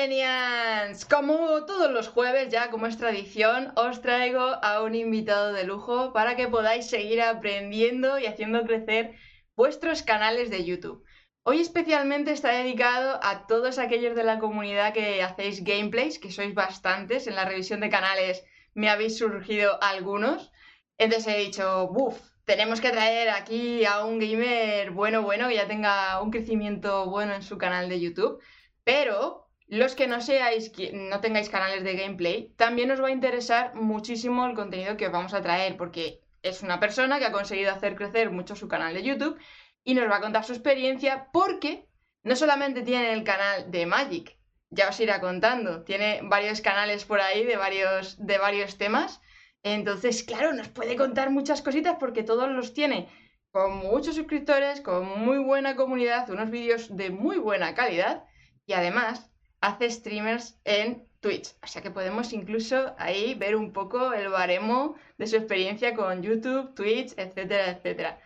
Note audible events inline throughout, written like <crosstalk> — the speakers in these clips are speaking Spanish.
Arcadenians, como todos los jueves ya como es tradición, os traigo a un invitado de lujo para que podáis seguir aprendiendo y haciendo crecer vuestros canales de YouTube. Hoy especialmente está dedicado a todos aquellos de la comunidad que hacéis gameplays, que sois bastantes, en la revisión de canales me habéis surgido algunos. Entonces he dicho, buf, tenemos que traer aquí a un gamer bueno, bueno, que ya tenga un crecimiento bueno en su canal de YouTube. Pero los que no seáis, no tengáis canales de gameplay, también os va a interesar muchísimo el contenido que os vamos a traer, porque es una persona que ha conseguido hacer crecer mucho su canal de YouTube y nos va a contar su experiencia porque no solamente tiene el canal de Magic, ya os irá contando, tiene varios canales por ahí de varios, de varios temas. Entonces, claro, nos puede contar muchas cositas porque todos los tiene con muchos suscriptores, con muy buena comunidad, unos vídeos de muy buena calidad y además hace streamers en Twitch. O sea que podemos incluso ahí ver un poco el baremo de su experiencia con YouTube, Twitch, etcétera, etcétera.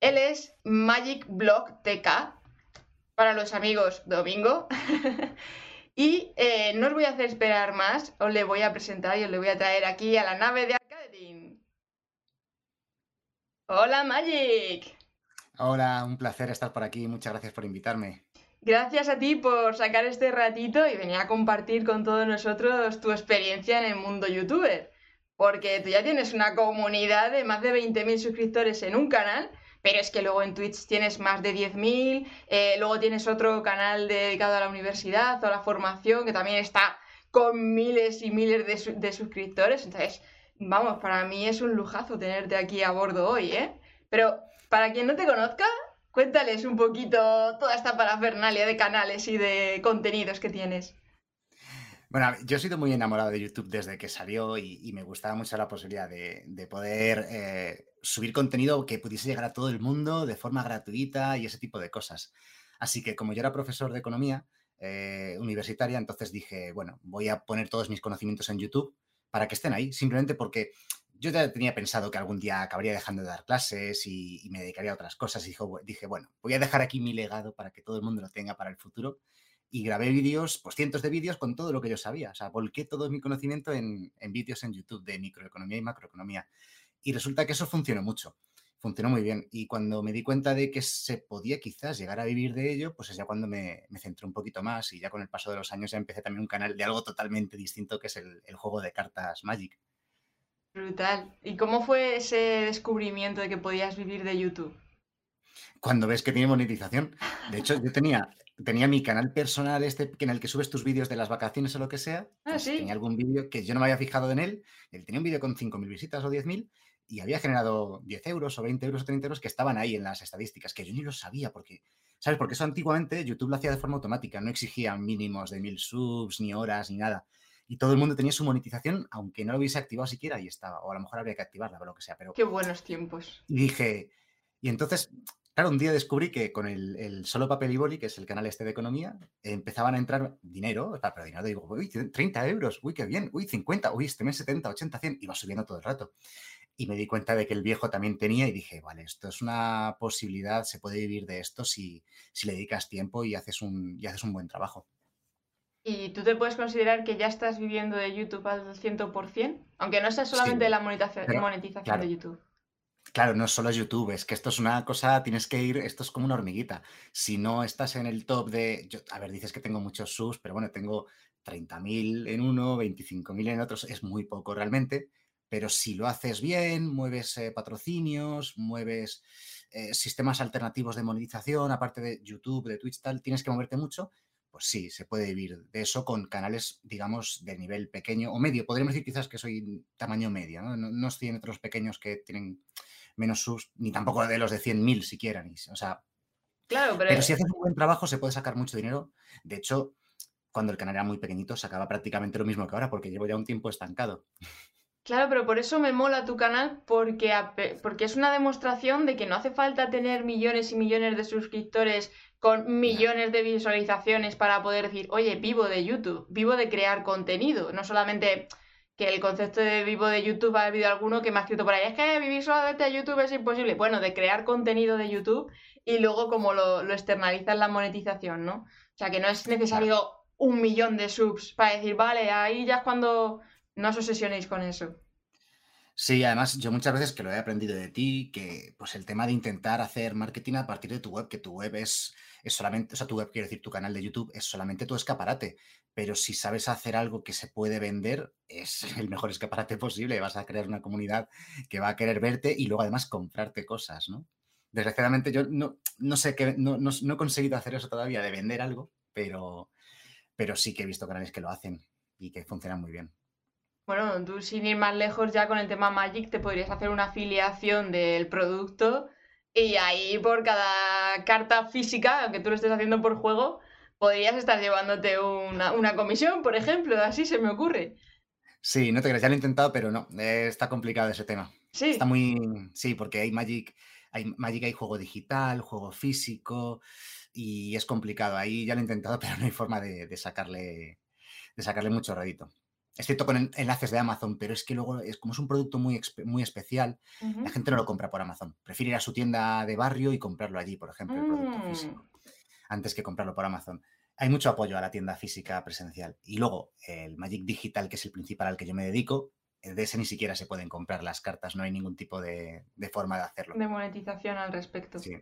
Él es Magic Blog TK para los amigos Domingo. <laughs> Y eh, no os voy a hacer esperar más, os le voy a presentar y os le voy a traer aquí a la nave de Arcadin. Hola Magic. Hola, un placer estar por aquí, muchas gracias por invitarme. Gracias a ti por sacar este ratito y venir a compartir con todos nosotros tu experiencia en el mundo youtuber. Porque tú ya tienes una comunidad de más de 20.000 suscriptores en un canal pero es que luego en Twitch tienes más de 10.000, eh, luego tienes otro canal dedicado a la universidad o a la formación que también está con miles y miles de, suscriptores. Entonces, vamos, para mí es un lujazo tenerte aquí a bordo hoy, ¿eh? Pero para quien no te conozca, cuéntales un poquito toda esta parafernalia de canales y de contenidos que tienes. Bueno, yo he sido muy enamorado de YouTube desde que salió y, me gustaba mucho la posibilidad de, poder eh, subir contenido que pudiese llegar a todo el mundo de forma gratuita y ese tipo de cosas. Así que como yo era profesor de economía eh, universitaria, entonces dije, bueno, voy a poner todos mis conocimientos en YouTube para que estén ahí, simplemente porque yo ya tenía pensado que algún día acabaría dejando de dar clases y, me dedicaría a otras cosas. Y dije, bueno, voy a dejar aquí mi legado para que todo el mundo lo tenga para el futuro. Y grabé vídeos, pues cientos de vídeos con todo lo que yo sabía. O sea, volqué todo mi conocimiento en, vídeos en YouTube de microeconomía y macroeconomía. Y resulta que eso funcionó mucho, funcionó muy bien. Y cuando me di cuenta de que se podía quizás llegar a vivir de ello, pues es ya cuando me, centré un poquito más y ya con el paso de los años ya empecé también un canal de algo totalmente distinto que es el, juego de cartas Magic. Brutal. ¿Y cómo fue ese descubrimiento de que podías vivir de YouTube? Cuando ves que tiene monetización. De hecho, yo tenía, tenía mi canal personal este en el que subes tus vídeos de las vacaciones o lo que sea. Ah, pues ¿sí? Tenía algún vídeo que yo no me había fijado en él. Él tenía un vídeo con 5.000 visitas o 10.000 y había generado 10 euros o 20 euros o 30 euros que estaban ahí en las estadísticas, que yo ni lo sabía porque, ¿sabes? Porque eso antiguamente YouTube lo hacía de forma automática, no exigía mínimos de mil subs, ni horas, ni nada. Y todo el mundo tenía su monetización, aunque no lo hubiese activado siquiera, y estaba. O a lo mejor habría que activarla o lo que sea, pero... Qué buenos tiempos. Y dije... Y entonces, claro, un día descubrí que con el, solo papel y boli, que es el canal este de economía, empezaban a entrar dinero, pero dinero, digo, uy, 30 euros, uy, qué bien, uy, 50, uy, este mes 70, 80, 100, y va subiendo todo el rato y me di cuenta de que el viejo también tenía y dije, vale, esto es una posibilidad, se puede vivir de esto si, si le dedicas tiempo y haces, un, y haces un buen trabajo. ¿Y tú te puedes considerar que ya estás viviendo de YouTube al 100%? Aunque no sea solamente la monetización, de YouTube. Claro, no solo es YouTube, es que esto es una cosa, tienes que ir, esto es como una hormiguita. Si no estás en el top de, a ver, dices que tengo muchos subs, pero bueno, tengo 30.000 en uno, 25.000 en otros, es muy poco realmente pero si lo haces bien, mueves eh, patrocinios, mueves eh, sistemas alternativos de monetización, aparte de YouTube, de Twitch, tal, tienes que moverte mucho, pues sí, se puede vivir de eso con canales, digamos, de nivel pequeño o medio. Podríamos decir quizás que soy tamaño medio, ¿no? No, estoy entre los pequeños que tienen menos subs, ni tampoco de los de 100.000 siquiera. Ni, o sea, claro, pero... pero si haces un buen trabajo se puede sacar mucho dinero. De hecho, cuando el canal era muy pequeñito, sacaba prácticamente lo mismo que ahora, porque llevo ya un tiempo estancado. Claro, pero por eso me mola tu canal, porque, porque es una demostración de que no hace falta tener millones y millones de suscriptores con millones de visualizaciones para poder decir, oye, vivo de YouTube, vivo de crear contenido, no solamente que el concepto de vivo de YouTube ha habido alguno que me ha escrito por ahí, es que vivir solamente de YouTube es imposible. Bueno, de crear contenido de YouTube y luego como lo, lo externalizas la monetización, ¿no? O sea, que no es necesario un millón de subs para decir, vale, ahí ya es cuando no os obsesionéis con eso. Sí, además yo muchas veces que lo he aprendido de ti, que pues el tema de intentar hacer marketing a partir de tu web, que tu web es, es solamente, o sea, tu web quiero decir, tu canal de YouTube es solamente tu escaparate, pero si sabes hacer algo que se puede vender, es <laughs> el mejor escaparate posible, vas a crear una comunidad que va a querer verte y luego además comprarte cosas, ¿no? Desgraciadamente yo no, no sé que no, no, no he conseguido hacer eso todavía de vender algo, pero, pero sí que he visto canales que lo hacen y que funcionan muy bien. Bueno, tú sin ir más lejos ya con el tema Magic te podrías hacer una afiliación del producto y ahí por cada carta física, aunque tú lo estés haciendo por juego, podrías estar llevándote una, comisión, por ejemplo, así se me ocurre. Sí, no te creas, ya lo he intentado, pero no, eh, está complicado ese tema. Sí. Está muy. Sí, porque hay Magic, hay Magic, hay juego digital, juego físico, y es complicado. Ahí ya lo he intentado, <laughs> pero no hay forma de, sacarle, de sacarle mucho rédito excepto con enlaces de Amazon, pero es que luego, es, como es un producto muy, muy especial, la gente no lo compra por Amazon. Prefiere ir a su tienda de barrio y comprarlo allí, por ejemplo, el producto mm. físico, antes que comprarlo por Amazon. Hay mucho apoyo a la tienda física presencial. Y luego, el Magic Digital, que es el principal al que yo me dedico, de ese ni siquiera se pueden comprar las cartas, no hay ningún tipo de, forma de hacerlo. De monetización al respecto. Sí.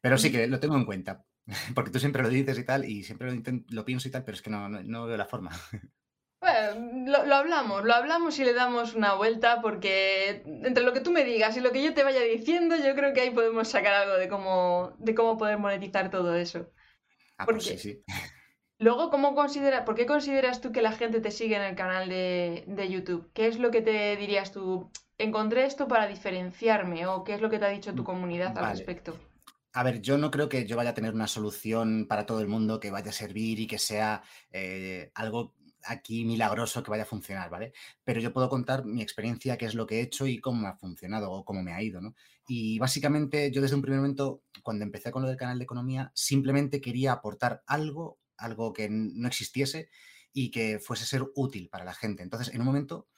Pero sí que lo tengo en cuenta, <laughs> porque tú siempre lo dices y tal, y siempre lo, lo pienso y tal, pero es que no, no veo la forma. <laughs> Bueno, lo, hablamos, lo hablamos y le damos una vuelta porque entre lo que tú me digas y lo que yo te vaya diciendo, yo creo que ahí podemos sacar algo de cómo, de cómo poder monetizar todo eso. Ah, pues sí, sí. Luego, ¿cómo considera, ¿por qué consideras tú que la gente te sigue en el canal de, YouTube? ¿Qué es lo que te dirías tú? ¿Encontré esto para diferenciarme? ¿O qué es lo que te ha dicho tu comunidad al respecto? A ver, yo no creo que yo vaya a tener una solución para todo el mundo que vaya a servir y que sea eh, algo aquí milagroso que vaya a funcionar, ¿vale? Pero yo puedo contar mi experiencia, qué es lo que he hecho y cómo ha funcionado o cómo me ha ido, ¿no? Y básicamente yo desde un primer momento, cuando empecé con lo del canal de economía, simplemente quería aportar algo, algo que no existiese y que fuese ser útil para la gente. Entonces, en un momento,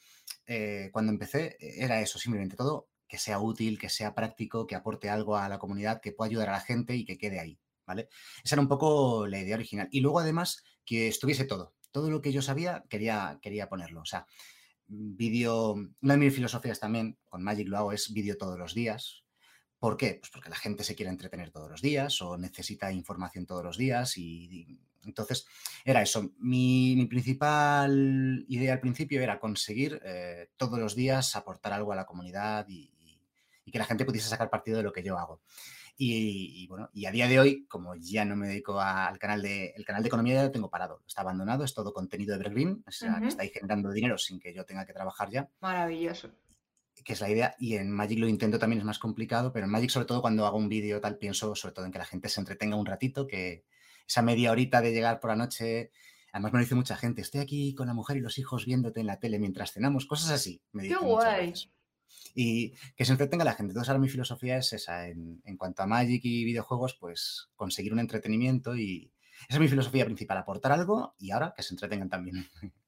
eh, cuando empecé, era eso, simplemente todo que sea útil, que sea práctico, que aporte algo a la comunidad, que pueda ayudar a la gente y que quede ahí, ¿vale? Esa era un poco la idea original. Y luego, además, que estuviese todo, todo lo que yo sabía quería, quería ponerlo. O sea, vídeo, una de mis filosofías también, con Magic lo hago, es vídeo todos los días. ¿Por qué? Pues porque la gente se quiere entretener todos los días o necesita información todos los días y, entonces era eso. Mi, principal idea al principio era conseguir eh, todos los días aportar algo a la comunidad y, que la gente pudiese sacar partido de lo que yo hago. Y, bueno, y a día de hoy, como ya no me dedico al canal de, el canal de economía, ya lo tengo parado, está abandonado, es todo contenido evergreen, o sea, que está ahí generando dinero sin que yo tenga que trabajar ya. Maravilloso. Que es la idea, y en Magic lo intento también, es más complicado, pero en Magic, sobre todo cuando hago un vídeo tal, pienso sobre todo en que la gente se entretenga un ratito, que esa media horita de llegar por la noche, además me lo dice mucha gente, estoy aquí con la mujer y los hijos viéndote en la tele mientras cenamos, cosas así. Me Qué guay y que se entretenga la gente. Entonces ahora mi filosofía es esa, en, cuanto a Magic y videojuegos, pues conseguir un entretenimiento y esa es mi filosofía principal, aportar algo y ahora que se entretengan también. <laughs>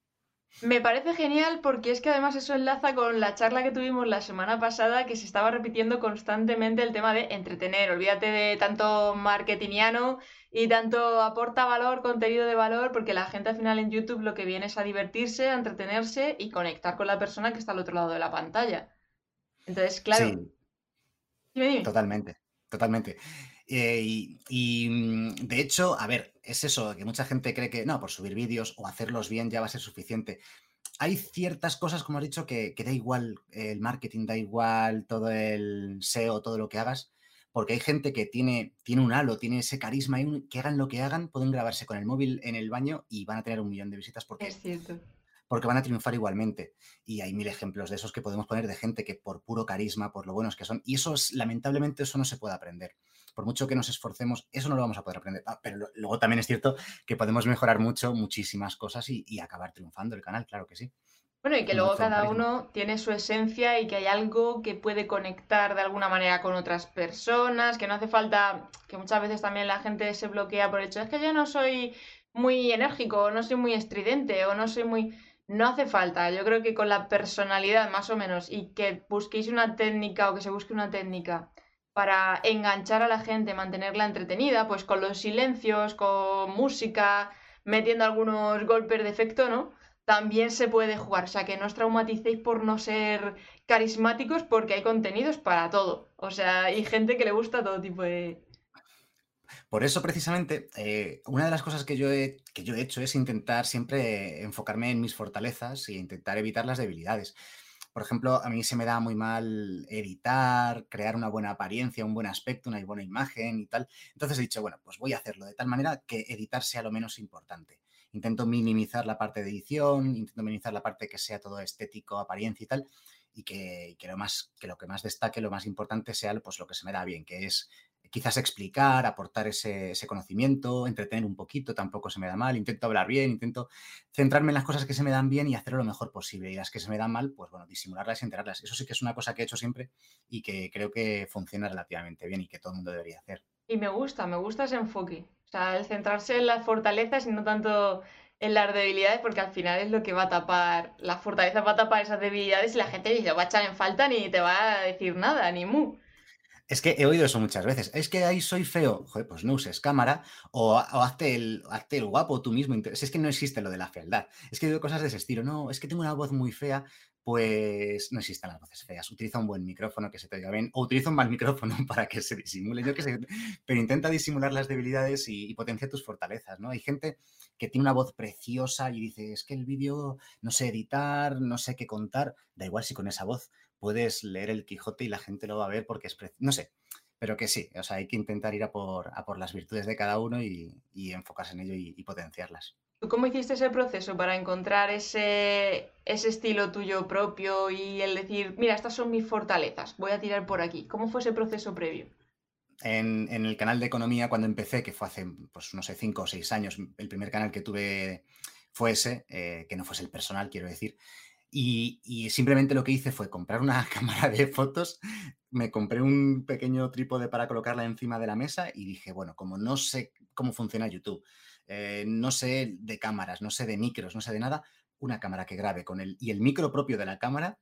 Me parece genial porque es que además eso enlaza con la charla que tuvimos la semana pasada que se estaba repitiendo constantemente el tema de entretener. Olvídate de tanto marketingiano y tanto aporta valor, contenido de valor, porque la gente al final en YouTube lo que viene es a divertirse, a entretenerse y conectar con la persona que está al otro lado de la pantalla. Entonces, claro. Sí. Totalmente, totalmente. Eh, y, mm, de hecho, a ver, es eso, que mucha gente cree que no, por subir vídeos o hacerlos bien ya va a ser suficiente. Hay ciertas cosas, como has dicho, que, da igual el marketing, da igual todo el SEO, todo lo que hagas, porque hay gente que tiene, tiene un halo, tiene ese carisma y que hagan lo que hagan, pueden grabarse con el móvil en el baño y van a tener un millón de visitas porque es cierto porque van a triunfar igualmente. Y hay mil ejemplos de esos que podemos poner de gente que por puro carisma, por lo buenos que son, y eso es, lamentablemente, eso no se puede aprender. Por mucho que nos esforcemos, eso no lo vamos a poder aprender. Ah, pero luego también es cierto que podemos mejorar mucho, muchísimas cosas y, acabar triunfando el canal, claro que sí. Bueno, y que luego cada uno tiene su esencia y que hay algo que puede conectar de alguna manera con otras personas, que no hace falta, que muchas veces también la gente se bloquea por el hecho, es que yo no soy muy enérgico, no soy muy estridente, o no soy muy... No hace falta, yo creo que con la personalidad más o menos y que busquéis una técnica o que se busque una técnica para enganchar a la gente, mantenerla entretenida, pues con los silencios, con música, metiendo algunos golpes de efecto, ¿no? También se puede jugar. O sea, que no os traumaticéis por no ser carismáticos porque hay contenidos para todo. O sea, hay gente que le gusta todo tipo de... Por eso, precisamente, eh, una de las cosas que yo, he, que yo he hecho es intentar siempre enfocarme en mis fortalezas e intentar evitar las debilidades. Por ejemplo, a mí se me da muy mal editar, crear una buena apariencia, un buen aspecto, una buena imagen y tal. Entonces he dicho, bueno, pues voy a hacerlo de tal manera que editar sea lo menos importante. Intento minimizar la parte de edición, intento minimizar la parte que sea todo estético, apariencia y tal, y que, lo, más, que lo que más destaque, lo más importante sea pues, lo que se me da bien, que es quizás explicar, aportar ese, conocimiento, entretener un poquito, tampoco se me da mal, intento hablar bien, intento centrarme en las cosas que se me dan bien y hacerlo lo mejor posible. Y las que se me dan mal, pues bueno, disimularlas y enterarlas. Eso sí que es una cosa que he hecho siempre y que creo que funciona relativamente bien y que todo el mundo debería hacer. Y me gusta, me gusta ese enfoque. O sea, el centrarse en las fortalezas y no tanto en las debilidades, porque al final es lo que va a tapar, las fortalezas va a tapar esas debilidades y la gente dice, va a echar en falta ni te va a decir nada, ni mu. Es que he oído eso muchas veces. Es que ahí soy feo. Joder, pues no uses cámara o, hazte, el, el guapo tú mismo. Es que no existe lo de la fealdad. Es que oído cosas de ese estilo. No, es que tengo una voz muy fea. Pues no existen las voces feas. Utiliza un buen micrófono que se te oiga bien o utiliza un mal micrófono <laughs> para que se disimule. Yo qué sé. Pero intenta disimular las debilidades y, y potencia tus fortalezas, ¿no? Hay gente que tiene una voz preciosa y dice, es que el vídeo no sé editar, no sé qué contar. Da igual si con esa voz puedes leer el Quijote y la gente lo va a ver porque es... No sé, pero que sí, o sea, hay que intentar ir a por, a por las virtudes de cada uno y, enfocarse en ello y, potenciarlas. ¿Cómo hiciste ese proceso para encontrar ese, ese estilo tuyo propio y el decir, mira, estas son mis fortalezas, voy a tirar por aquí? ¿Cómo fue ese proceso previo? En, el canal de economía, cuando empecé, que fue hace, pues no sé, cinco o seis años, el primer canal que tuve fue ese, eh, que no fuese el personal, quiero decir. Y, simplemente lo que hice fue comprar una <laughs> cámara de fotos, me compré un pequeño trípode para colocarla encima de la mesa y dije, bueno, como no sé cómo funciona YouTube, eh, no sé de cámaras, no sé de micros, no sé de nada, una cámara que grabe con él y el micro propio de la cámara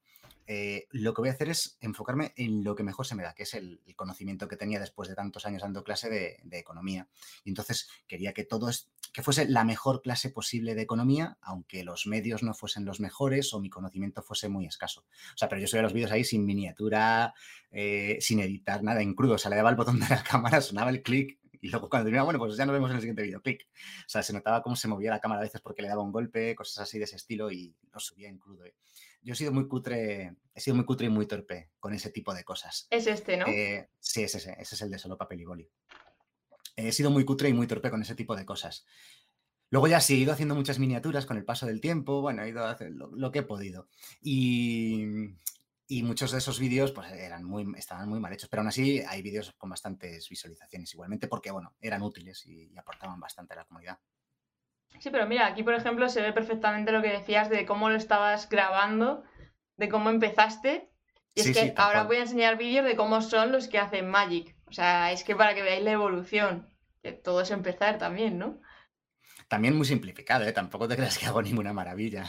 eh, lo que voy a hacer es enfocarme en lo que mejor se me da, que es el, conocimiento que tenía después de tantos años dando clase de, economía. Entonces quería que todo que fuese la mejor clase posible de economía, aunque los medios no fuesen los mejores o mi conocimiento fuese muy escaso. O sea, pero yo subía los vídeos ahí sin miniatura, eh, sin editar nada, en crudo. O sea, le daba el botón de la <laughs> cámara, sonaba el clic y luego cuando terminaba, bueno, pues ya nos vemos en el siguiente vídeo, clic. O sea, se notaba cómo se movía la cámara a veces porque le daba un golpe, cosas así de ese estilo y lo subía en crudo. ¿eh? Yo he sido muy cutre, he sido muy cutre y muy torpe con ese tipo de cosas. Es este, ¿no? Eh, sí, es ese, ese es el de solo papel y boli. He sido muy cutre y muy torpe con ese tipo de cosas. Luego ya sí, he ido haciendo muchas miniaturas con el paso del tiempo, bueno, he ido a hacer lo, que he podido. Y, y, muchos de esos vídeos pues eran muy, estaban muy mal hechos, pero aún así hay vídeos con bastantes visualizaciones igualmente porque, bueno, eran útiles y aportaban bastante a la comunidad. Sí, pero mira, aquí por ejemplo se ve perfectamente lo que decías de cómo lo estabas grabando, de cómo empezaste. Y es que ahora voy a enseñar vídeos de cómo son los que hacen Magic. O sea, es que para que veáis la evolución, que todo es empezar también, ¿no? También muy simplificado, ¿eh? Tampoco te creas que hago ninguna maravilla.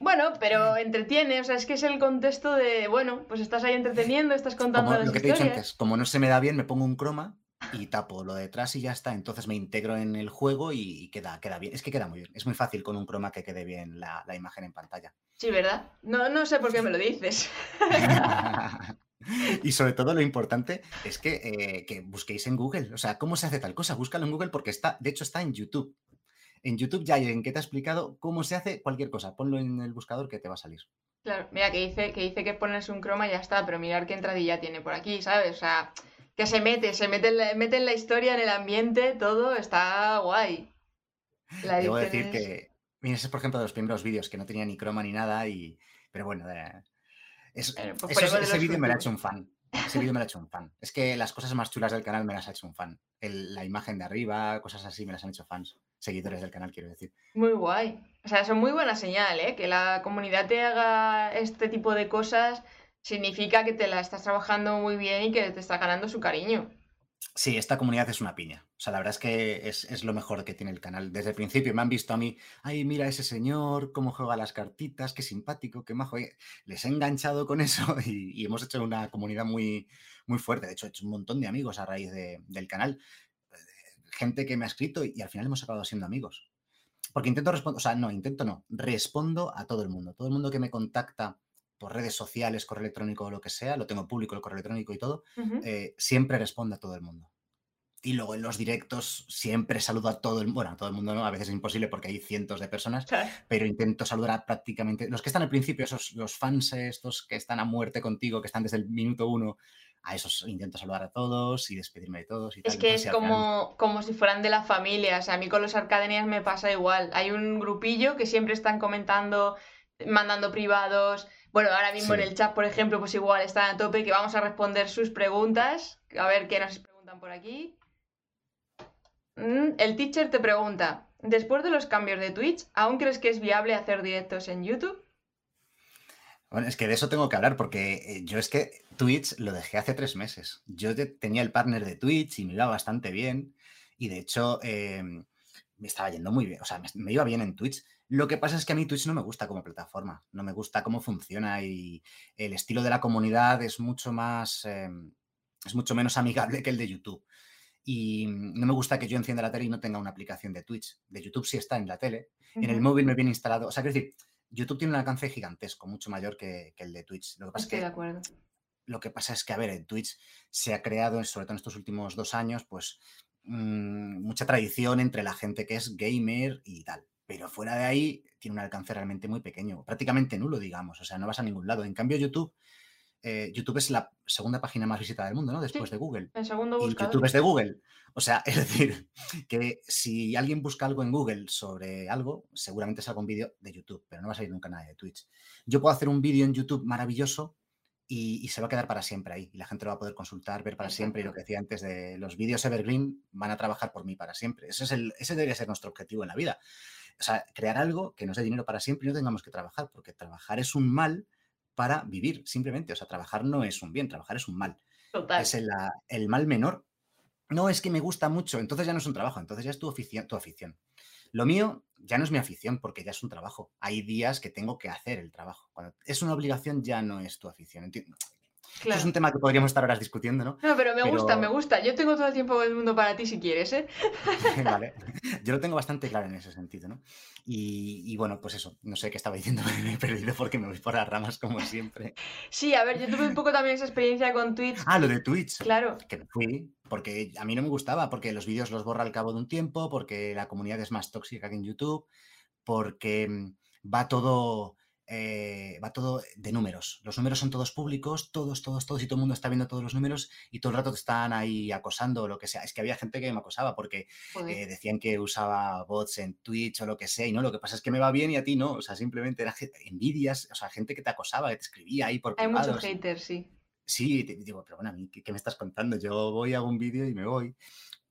Bueno, pero entretiene, o sea, es que es el contexto de, bueno, pues estás ahí entreteniendo, estás contando como las lo que te he dicho antes, como no se me da bien, me pongo un croma y tapo lo detrás y ya está. Entonces me integro en el juego y queda, queda bien. Es que queda muy bien. Es muy fácil con un croma que quede bien la, imagen en pantalla. Sí, ¿verdad? No, no sé por qué me lo dices. <laughs> y sobre todo lo importante es que, eh, que, busquéis en Google. O sea, ¿cómo se hace tal cosa? Búscalo en Google porque está, de hecho, está en YouTube. En YouTube ya hay en que te ha explicado cómo se hace cualquier cosa. Ponlo en el buscador que te va a salir. Claro, mira, que dice que, dice que pones un croma y ya está, pero mirar qué entradilla tiene por aquí, ¿sabes? O sea, que se mete, se mete en, la, mete en la historia, en el ambiente, todo está guay. La Debo decir que, mira, ese es por ejemplo de los primeros vídeos que no tenía ni croma ni nada, y pero bueno, pues ese vídeo me lo ha hecho <laughs> un fan. Ese vídeo me lo ha hecho un fan. Es que las cosas más chulas del canal me las ha hecho un fan. la imagen de arriba, cosas así, me las han hecho fans. Seguidores del canal, quiero decir. Muy guay. O sea, eso es muy buena señal, ¿eh? Que la comunidad te haga este tipo de cosas significa que te la estás trabajando muy bien y que te está ganando su cariño. Sí, esta comunidad es una piña. O sea, la verdad es que es, lo mejor que tiene el canal. Desde el principio me han visto a mí, ay, mira ese señor, cómo juega las cartitas, qué simpático, qué majo. Les he enganchado con <laughs> eso y, hemos hecho una comunidad muy, muy fuerte. De hecho, he hecho un montón de amigos a raíz del canal. Gente que me ha escrito y, al final hemos acabado siendo amigos. Porque intento responder, o sea, no, intento no, respondo a todo el mundo. Todo el mundo que me contacta por redes sociales, correo electrónico o lo que sea, lo tengo público el correo electrónico y todo, eh, siempre responde a todo el mundo. Y luego en los directos siempre saludo a todo el mundo, bueno, a todo el mundo no, a veces es imposible porque hay cientos de personas, pero intento saludar a prácticamente los que están al principio, esos los fans estos que están a muerte contigo, que están desde el minuto uno, a esos intento saludar a todos y despedirme de todos. Y es que es como, como si fueran de la familia, o sea, a mí con los Arcadenias me pasa igual. Hay un grupillo que siempre están comentando, mandando privados, bueno, ahora mismo en el chat, por ejemplo, pues igual están a tope que vamos a responder sus preguntas. A ver qué nos preguntan por aquí. Mm, el teacher te pregunta, después de los cambios de Twitch, ¿aún crees que es viable hacer directos en YouTube? Bueno, es que de eso tengo que hablar porque eh, yo es que Twitch lo dejé hace tres meses. Yo tenía el partner de Twitch y me iba bastante bien y de hecho em, me estaba yendo muy bien, o sea, me iba bien en Twitch lo que pasa es que a mí Twitch no me gusta como plataforma, no me gusta cómo funciona y el estilo de la comunidad es mucho más, em, es mucho menos <laughs> amigable que el de YouTube. Y no me gusta que yo encienda la tele y no tenga una aplicación de Twitch. De YouTube sí está en la tele. En el móvil me viene instalado. O sea, quiero decir, YouTube tiene un alcance gigantesco, mucho mayor que, el de Twitch. Lo que pasa Estoy es que, de acuerdo. Lo que pasa es que, a ver, en Twitch se ha creado, sobre todo en estos últimos dos años, pues mm, mucha tradición entre la gente que es gamer y tal pero fuera de ahí tiene un alcance realmente muy pequeño, prácticamente nulo, digamos, o sea, no vas a ningún lado. En cambio, YouTube, eh, YouTube es la segunda página más visitada del mundo, ¿no? Después de Google. El segundo Y YouTube es de Google. O sea, <laughs> es decir, que si alguien busca algo en Google sobre algo, seguramente salga un vídeo de YouTube, pero no va a salir nunca nada de Twitch. Yo puedo hacer un vídeo en YouTube maravilloso y, se va a quedar para siempre ahí. Y la gente lo va a poder consultar, ver para siempre. Y lo que decía antes de los vídeos Evergreen van a trabajar por mí para siempre. Ese, es el, ese debería ser nuestro objetivo en la vida. O sea, crear algo que nos dé dinero para siempre y no tengamos que trabajar, porque trabajar es un mal para vivir, simplemente. O sea, trabajar no es un bien, trabajar es un mal. Total. Es el, el mal menor. No, es que me gusta mucho, entonces ya no es un trabajo, entonces ya es tu afición. Tu afición. Lo mío ya no es mi afición porque ya es un trabajo. Hay días que tengo que hacer el trabajo. Cuando es una obligación ya no es tu afición. Es un tema que podríamos estar horas discutiendo, ¿no? No, pero me gusta, me gusta. Yo tengo todo el tiempo del mundo para ti si quieres, ¿eh? <laughs> vale. Yo lo tengo bastante claro en ese sentido, ¿no? Y, bueno, pues eso, no sé qué estaba diciendo, <laughs> me he perdido porque me voy por las ramas como siempre. Sí, a ver, yo tuve un poco también esa experiencia con Twitch. Ah, lo de Twitch. Claro. Que me fui, porque a mí no me gustaba, porque los vídeos los borra al cabo de un tiempo, porque la comunidad es más tóxica que en YouTube, porque mm, va todo eh, va todo de números. Los números son todos públicos, todos, todos, todos, y todo el mundo está viendo todos los números y todo el rato te están ahí acosando o lo que sea. Es que había gente que me acosaba porque eh, decían que usaba bots en Twitch o lo que sea, y no, lo que pasa es que me va bien y a ti no. O sea, simplemente era envidias, o sea, gente que te acosaba, que te escribía ahí por Hay muchos haters, sí. Sí, te digo, pero bueno, a mí, ¿qué, me estás contando? Yo voy, hago un vídeo y me voy.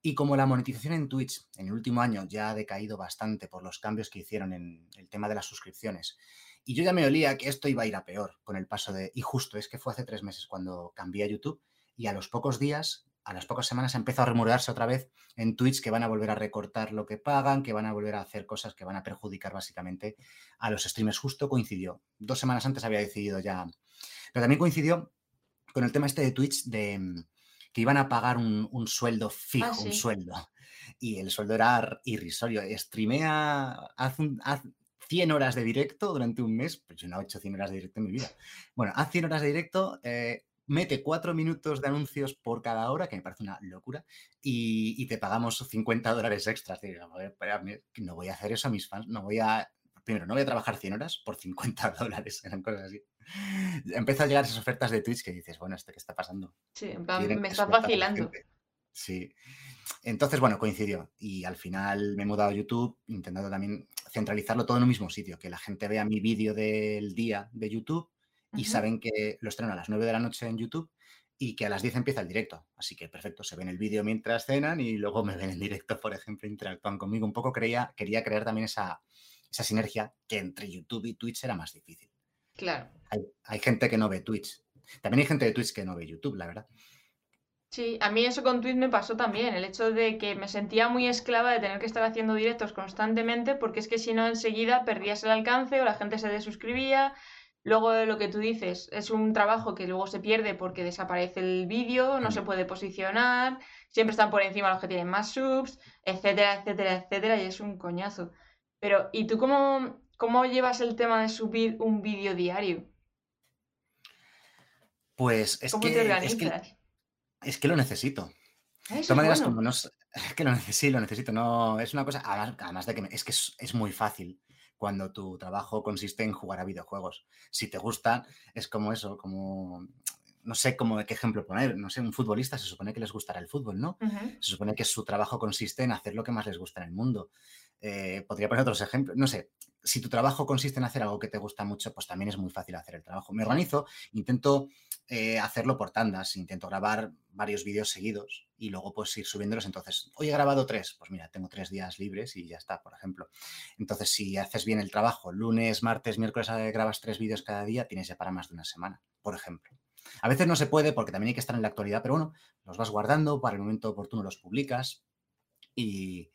Y como la monetización en Twitch en el último año ya ha decaído bastante por los cambios que hicieron en el tema de las suscripciones, y yo ya me olía que esto iba a ir a peor con el paso de... Y justo es que fue hace tres meses cuando cambié a YouTube y a los pocos días, a las pocas semanas, empezó a remunerarse otra vez en Twitch que van a volver a recortar lo que pagan, que van a volver a hacer cosas que van a perjudicar básicamente a los streamers. Justo coincidió. Dos semanas antes había decidido ya. Pero también coincidió con el tema este de Twitch de que iban a pagar un, sueldo fijo, ah, un sueldo. <laughs> Y el sueldo era irrisorio. Streamea hace, un, 100 horas de directo durante un mes, pues yo no he hecho 100 horas de directo en mi vida. Bueno, haz 100 horas de directo, eh, mete 4 minutos de anuncios por cada hora, que me parece una locura, y, te pagamos 50 dólares extras. no voy a hacer eso a mis fans, no voy a... Primero, no voy a trabajar 100 horas por 50 <laughs> dólares, eran cosas así. Empieza a llegar esas ofertas de Twitch que dices, bueno, ¿esto qué está pasando? Sí, me estás vacilando. Sí. Entonces, bueno, coincidió. Y al final me he mudado a YouTube, intentando también centralizarlo todo en un mismo sitio, que la gente vea mi vídeo del día de YouTube y saben que lo estreno a las 9 de la noche en YouTube y que a las 10 empieza el directo. Así que perfecto, se ven el vídeo mientras cenan y luego me ven en directo, por ejemplo, interactúan conmigo. Un poco creía, quería crear también esa, esa sinergia que entre YouTube y Twitch era más difícil. Claro. Hay, hay gente que no ve Twitch. También hay gente de Twitch que no ve YouTube, la verdad. Sí, a mí eso con Twitch me pasó también, el hecho de que me sentía muy esclava de tener que estar haciendo directos constantemente, porque es que si no enseguida perdías el alcance o la gente se desuscribía. Luego lo que tú dices, es un trabajo que luego se pierde porque desaparece el vídeo, no se puede posicionar, siempre están por encima los que tienen más subs, etcétera, etcétera, etcétera, y es un coñazo. Pero, ¿y tú cómo, cómo llevas el tema de subir un vídeo diario? Pues es ¿Cómo te que, es que, organizas? Es que lo necesito. De Eso todas es maneras, bueno. como no <laughs> es, que lo necesito, sí, lo necesito, no, es una cosa, además, además de que me- es que es, es muy fácil cuando tu trabajo consiste en jugar a videojuegos. Si te gusta, es como eso, como, no sé cómo, qué ejemplo poner, no sé, un futbolista se supone que les gustará el fútbol, ¿no? Se supone que su trabajo consiste en hacer lo que más les gusta en el mundo. Eh, podría poner otros ejemplos, no sé, si tu trabajo consiste en hacer algo que te gusta mucho, pues también es muy fácil hacer el trabajo. Me organizo, intento eh, hacerlo por tandas, intento grabar varios vídeos seguidos y luego pues ir subiéndolos. Entonces, hoy he grabado tres, pues mira, tengo tres días libres y ya está, por ejemplo. Entonces, si haces bien el trabajo, lunes, martes, miércoles eh, grabas tres vídeos cada día, tienes ya para más de una semana, por ejemplo. A veces no se puede porque también hay que estar en la actualidad, pero bueno, los vas guardando, para el momento oportuno los publicas y...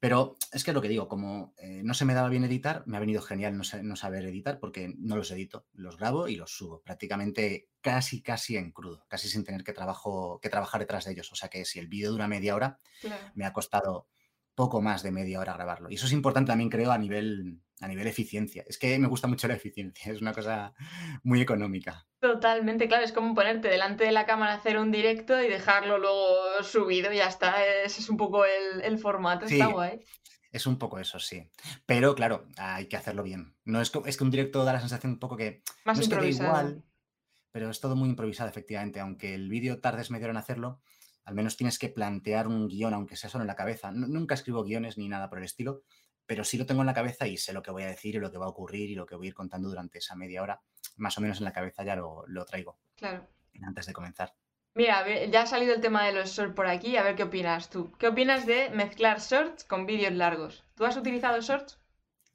Pero es que es lo que digo, como eh, no se me daba bien editar, me ha venido genial no, no saber editar porque no los edito, los grabo y los subo, prácticamente casi, casi en crudo, casi sin tener que, trabajo, que trabajar detrás de ellos. O sea que si el vídeo dura media hora, Claro. me ha costado poco más de media hora grabarlo. Y eso es importante también, creo, a nivel, a nivel eficiencia. Es que me gusta mucho la eficiencia, es una cosa muy económica. Totalmente, claro, es como ponerte delante de la cámara, hacer un directo y dejarlo luego subido, ya está. Ese es un poco el, el formato, está guay. es un poco eso, sí. Pero claro, hay que hacerlo bien. No es, co- es que un directo da la sensación un poco que Más no es que da igual, pero es todo muy improvisado, efectivamente. Aunque el vídeo tardes media hora en hacerlo, al menos tienes que plantear un guion, aunque sea solo en la cabeza. Nu- nunca escribo guiones ni nada por el estilo, pero sí lo tengo en la cabeza y sé lo que voy a decir y lo que va a ocurrir y lo que voy a ir contando durante esa media hora. Más o menos en la cabeza ya lo, lo traigo Claro. antes de comenzar. Mira, ya ha salido el tema de los shorts por aquí, a ver qué opinas tú. ¿Qué opinas de mezclar shorts con vídeos largos? ¿Tú has utilizado shorts?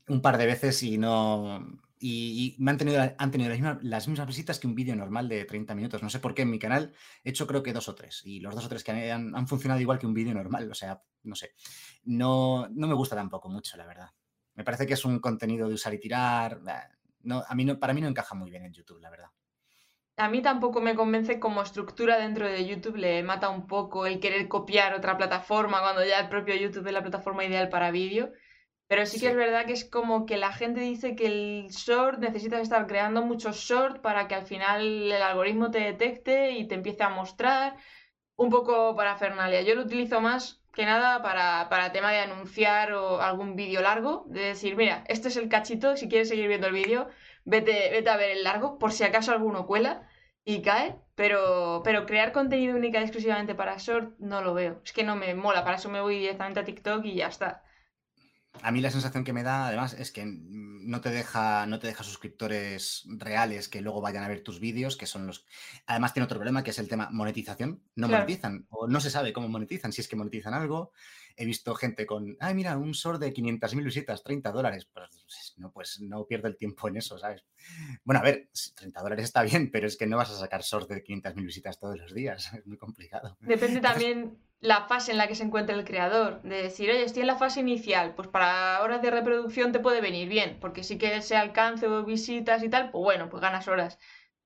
Un par de veces y no. Y, y me han tenido, han tenido las, mismas, visitas que un vídeo normal de 30 minutos. No sé por qué en mi canal he hecho creo que dos o tres. Y los dos o tres que han, han funcionado igual que un vídeo normal. O sea, no sé. No, no me gusta tampoco mucho, la verdad. Me parece que es un contenido de usar y tirar. No, a mí no, para mí no encaja muy bien en YouTube, la verdad. A mí tampoco me convence como estructura dentro de YouTube, le mata un poco el querer copiar otra plataforma cuando ya el propio YouTube es la plataforma ideal para vídeo. Pero sí que es verdad que es como que la gente dice que el short necesitas estar creando muchos shorts para que al final el algoritmo te detecte y te empiece a mostrar. Un poco para Fernalia. Yo lo utilizo más que nada para, para tema de anunciar o algún vídeo largo, de decir, mira, este es el cachito, si quieres seguir viendo el vídeo, vete, vete a ver el largo, por si acaso alguno cuela y cae, pero, pero crear contenido única y exclusivamente para short no lo veo. Es que no me mola, para eso me voy directamente a TikTok y ya está. A mí la sensación que me da, además, es que no te deja, no te deja suscriptores reales que luego vayan a ver tus vídeos, que son los. Además, tiene otro problema que es el tema monetización. No Claro. monetizan, o no se sabe cómo monetizan, si es que monetizan algo. He visto gente con, ay, mira, un short de 500.000 visitas, 30 dólares. Pues no, pues no pierdo el tiempo en eso, ¿sabes? Bueno, a ver, 30 dólares está bien, pero es que no vas a sacar shorts de 500.000 visitas todos los días. <laughs> Es muy complicado. Depende también la fase en la que se encuentra el creador. De decir, oye, estoy en la fase inicial, pues para horas de reproducción te puede venir bien, porque sí que ese alcance o visitas y tal, pues bueno, pues ganas horas.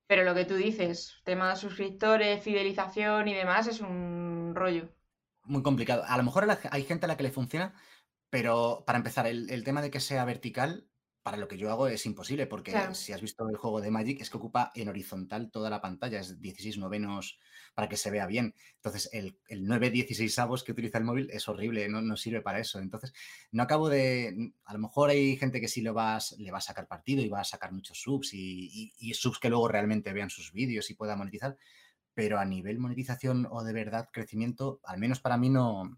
Pero lo que tú dices, tema de suscriptores, fidelización y demás, es un rollo. muy complicado. A lo mejor hay gente a la que le funciona, pero para empezar, el, el tema de que sea vertical, para lo que yo hago es imposible, porque Claro. si has visto el juego de Magic, es que ocupa en horizontal toda la pantalla, es 16 novenos para que se vea bien. Entonces, el, el 9 16 avos que utiliza el móvil es horrible, no, no sirve para eso. Entonces, no acabo de. A lo mejor hay gente que sí lo vas, le va a sacar partido y va a sacar muchos subs y, y- y subs que luego realmente vean sus vídeos y pueda monetizar, pero a nivel monetización o de verdad crecimiento, al menos para mí no,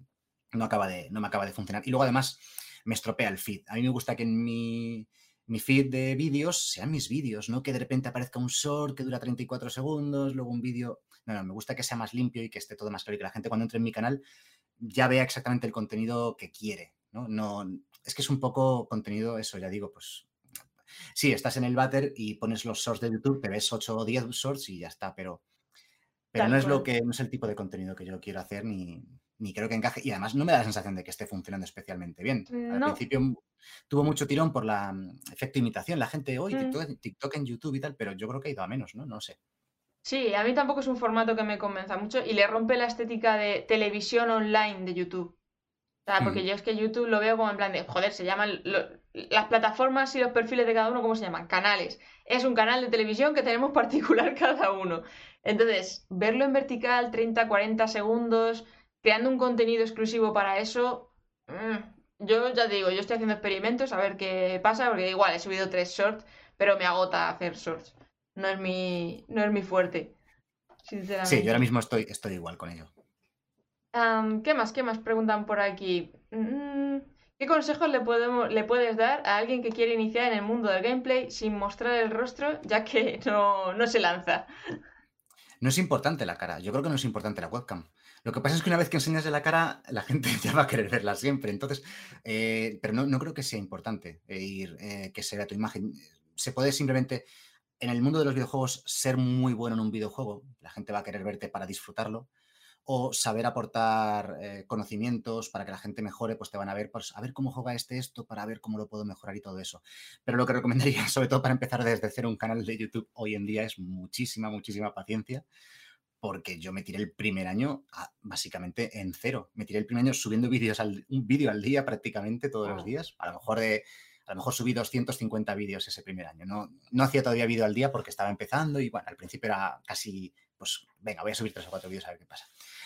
no, acaba de, no me acaba de funcionar. Y luego además me estropea el feed. A mí me gusta que en mi, mi feed de vídeos sean mis vídeos, no que de repente aparezca un short que dura 34 segundos, luego un vídeo... No, no, me gusta que sea más limpio y que esté todo más claro y que la gente cuando entre en mi canal ya vea exactamente el contenido que quiere, ¿no? no es que es un poco contenido, eso ya digo, pues sí, estás en el váter y pones los shorts de YouTube, te ves 8 o 10 shorts y ya está, pero Pero no es lo que, no es el tipo de contenido que yo quiero hacer ni, ni creo que encaje. Y además no me da la sensación de que esté funcionando especialmente bien. Al principio tuvo mucho tirón por la mm, efecto imitación. La gente, hoy mm. TikTok, en YouTube y tal, pero yo creo que ha ido a menos, ¿no? No sé. Sí, a mí tampoco es un formato que me convenza mucho y le rompe la estética de televisión online de YouTube. O sea, porque mm. yo es que YouTube lo veo como en plan de, joder, se llaman las plataformas y los perfiles de cada uno, ¿cómo se llaman? Canales. Es un canal de televisión que tenemos <laughs> particular cada uno. Entonces, verlo en vertical, 30, 40 segundos, creando un contenido exclusivo para eso, mm, yo ya digo, yo estoy haciendo experimentos a ver qué pasa, porque igual he subido tres shorts, pero me agota hacer shorts. No es mi, no es mi fuerte, sinceramente. Sí, yo ahora mismo estoy, estoy igual con ello. ¿Qué más? ¿Qué más preguntan por aquí? Mm, ¿Qué consejos le, podemos, le puedes dar a alguien que quiere iniciar en el mundo del gameplay sin mostrar el rostro, ya que <laughs> no, no se lanza? No es importante la cara, yo creo que no es importante la webcam. Lo que pasa es que una vez que enseñas de la cara, la gente <laughs> ya va a querer verla siempre. Entonces, eh, pero no, creo que sea importante eh, ir, eh, que se vea tu imagen. Se puede simplemente, en el mundo de los videojuegos, ser muy bueno en un videojuego. La gente va a querer verte para disfrutarlo. O saber aportar conocimientos para que la gente mejore, pues te van a ver, pues, a ver cómo juega este esto, para ver cómo lo puedo mejorar y todo eso. Pero lo que recomendaría, <laughs> sobre todo para empezar desde cero un canal de YouTube hoy en día, es muchísima, muchísima paciencia porque yo me tiré el primer año básicamente en cero. Me tiré el primer año subiendo vídeos al, un vídeo al día prácticamente todos los días. A lo mejor de, a lo mejor subí 250 vídeos ese primer año. No, no hacía todavía vídeo al día porque estaba empezando y bueno, al principio era casi, pues venga, voy a subir tres o cuatro vídeos a ver qué pasa.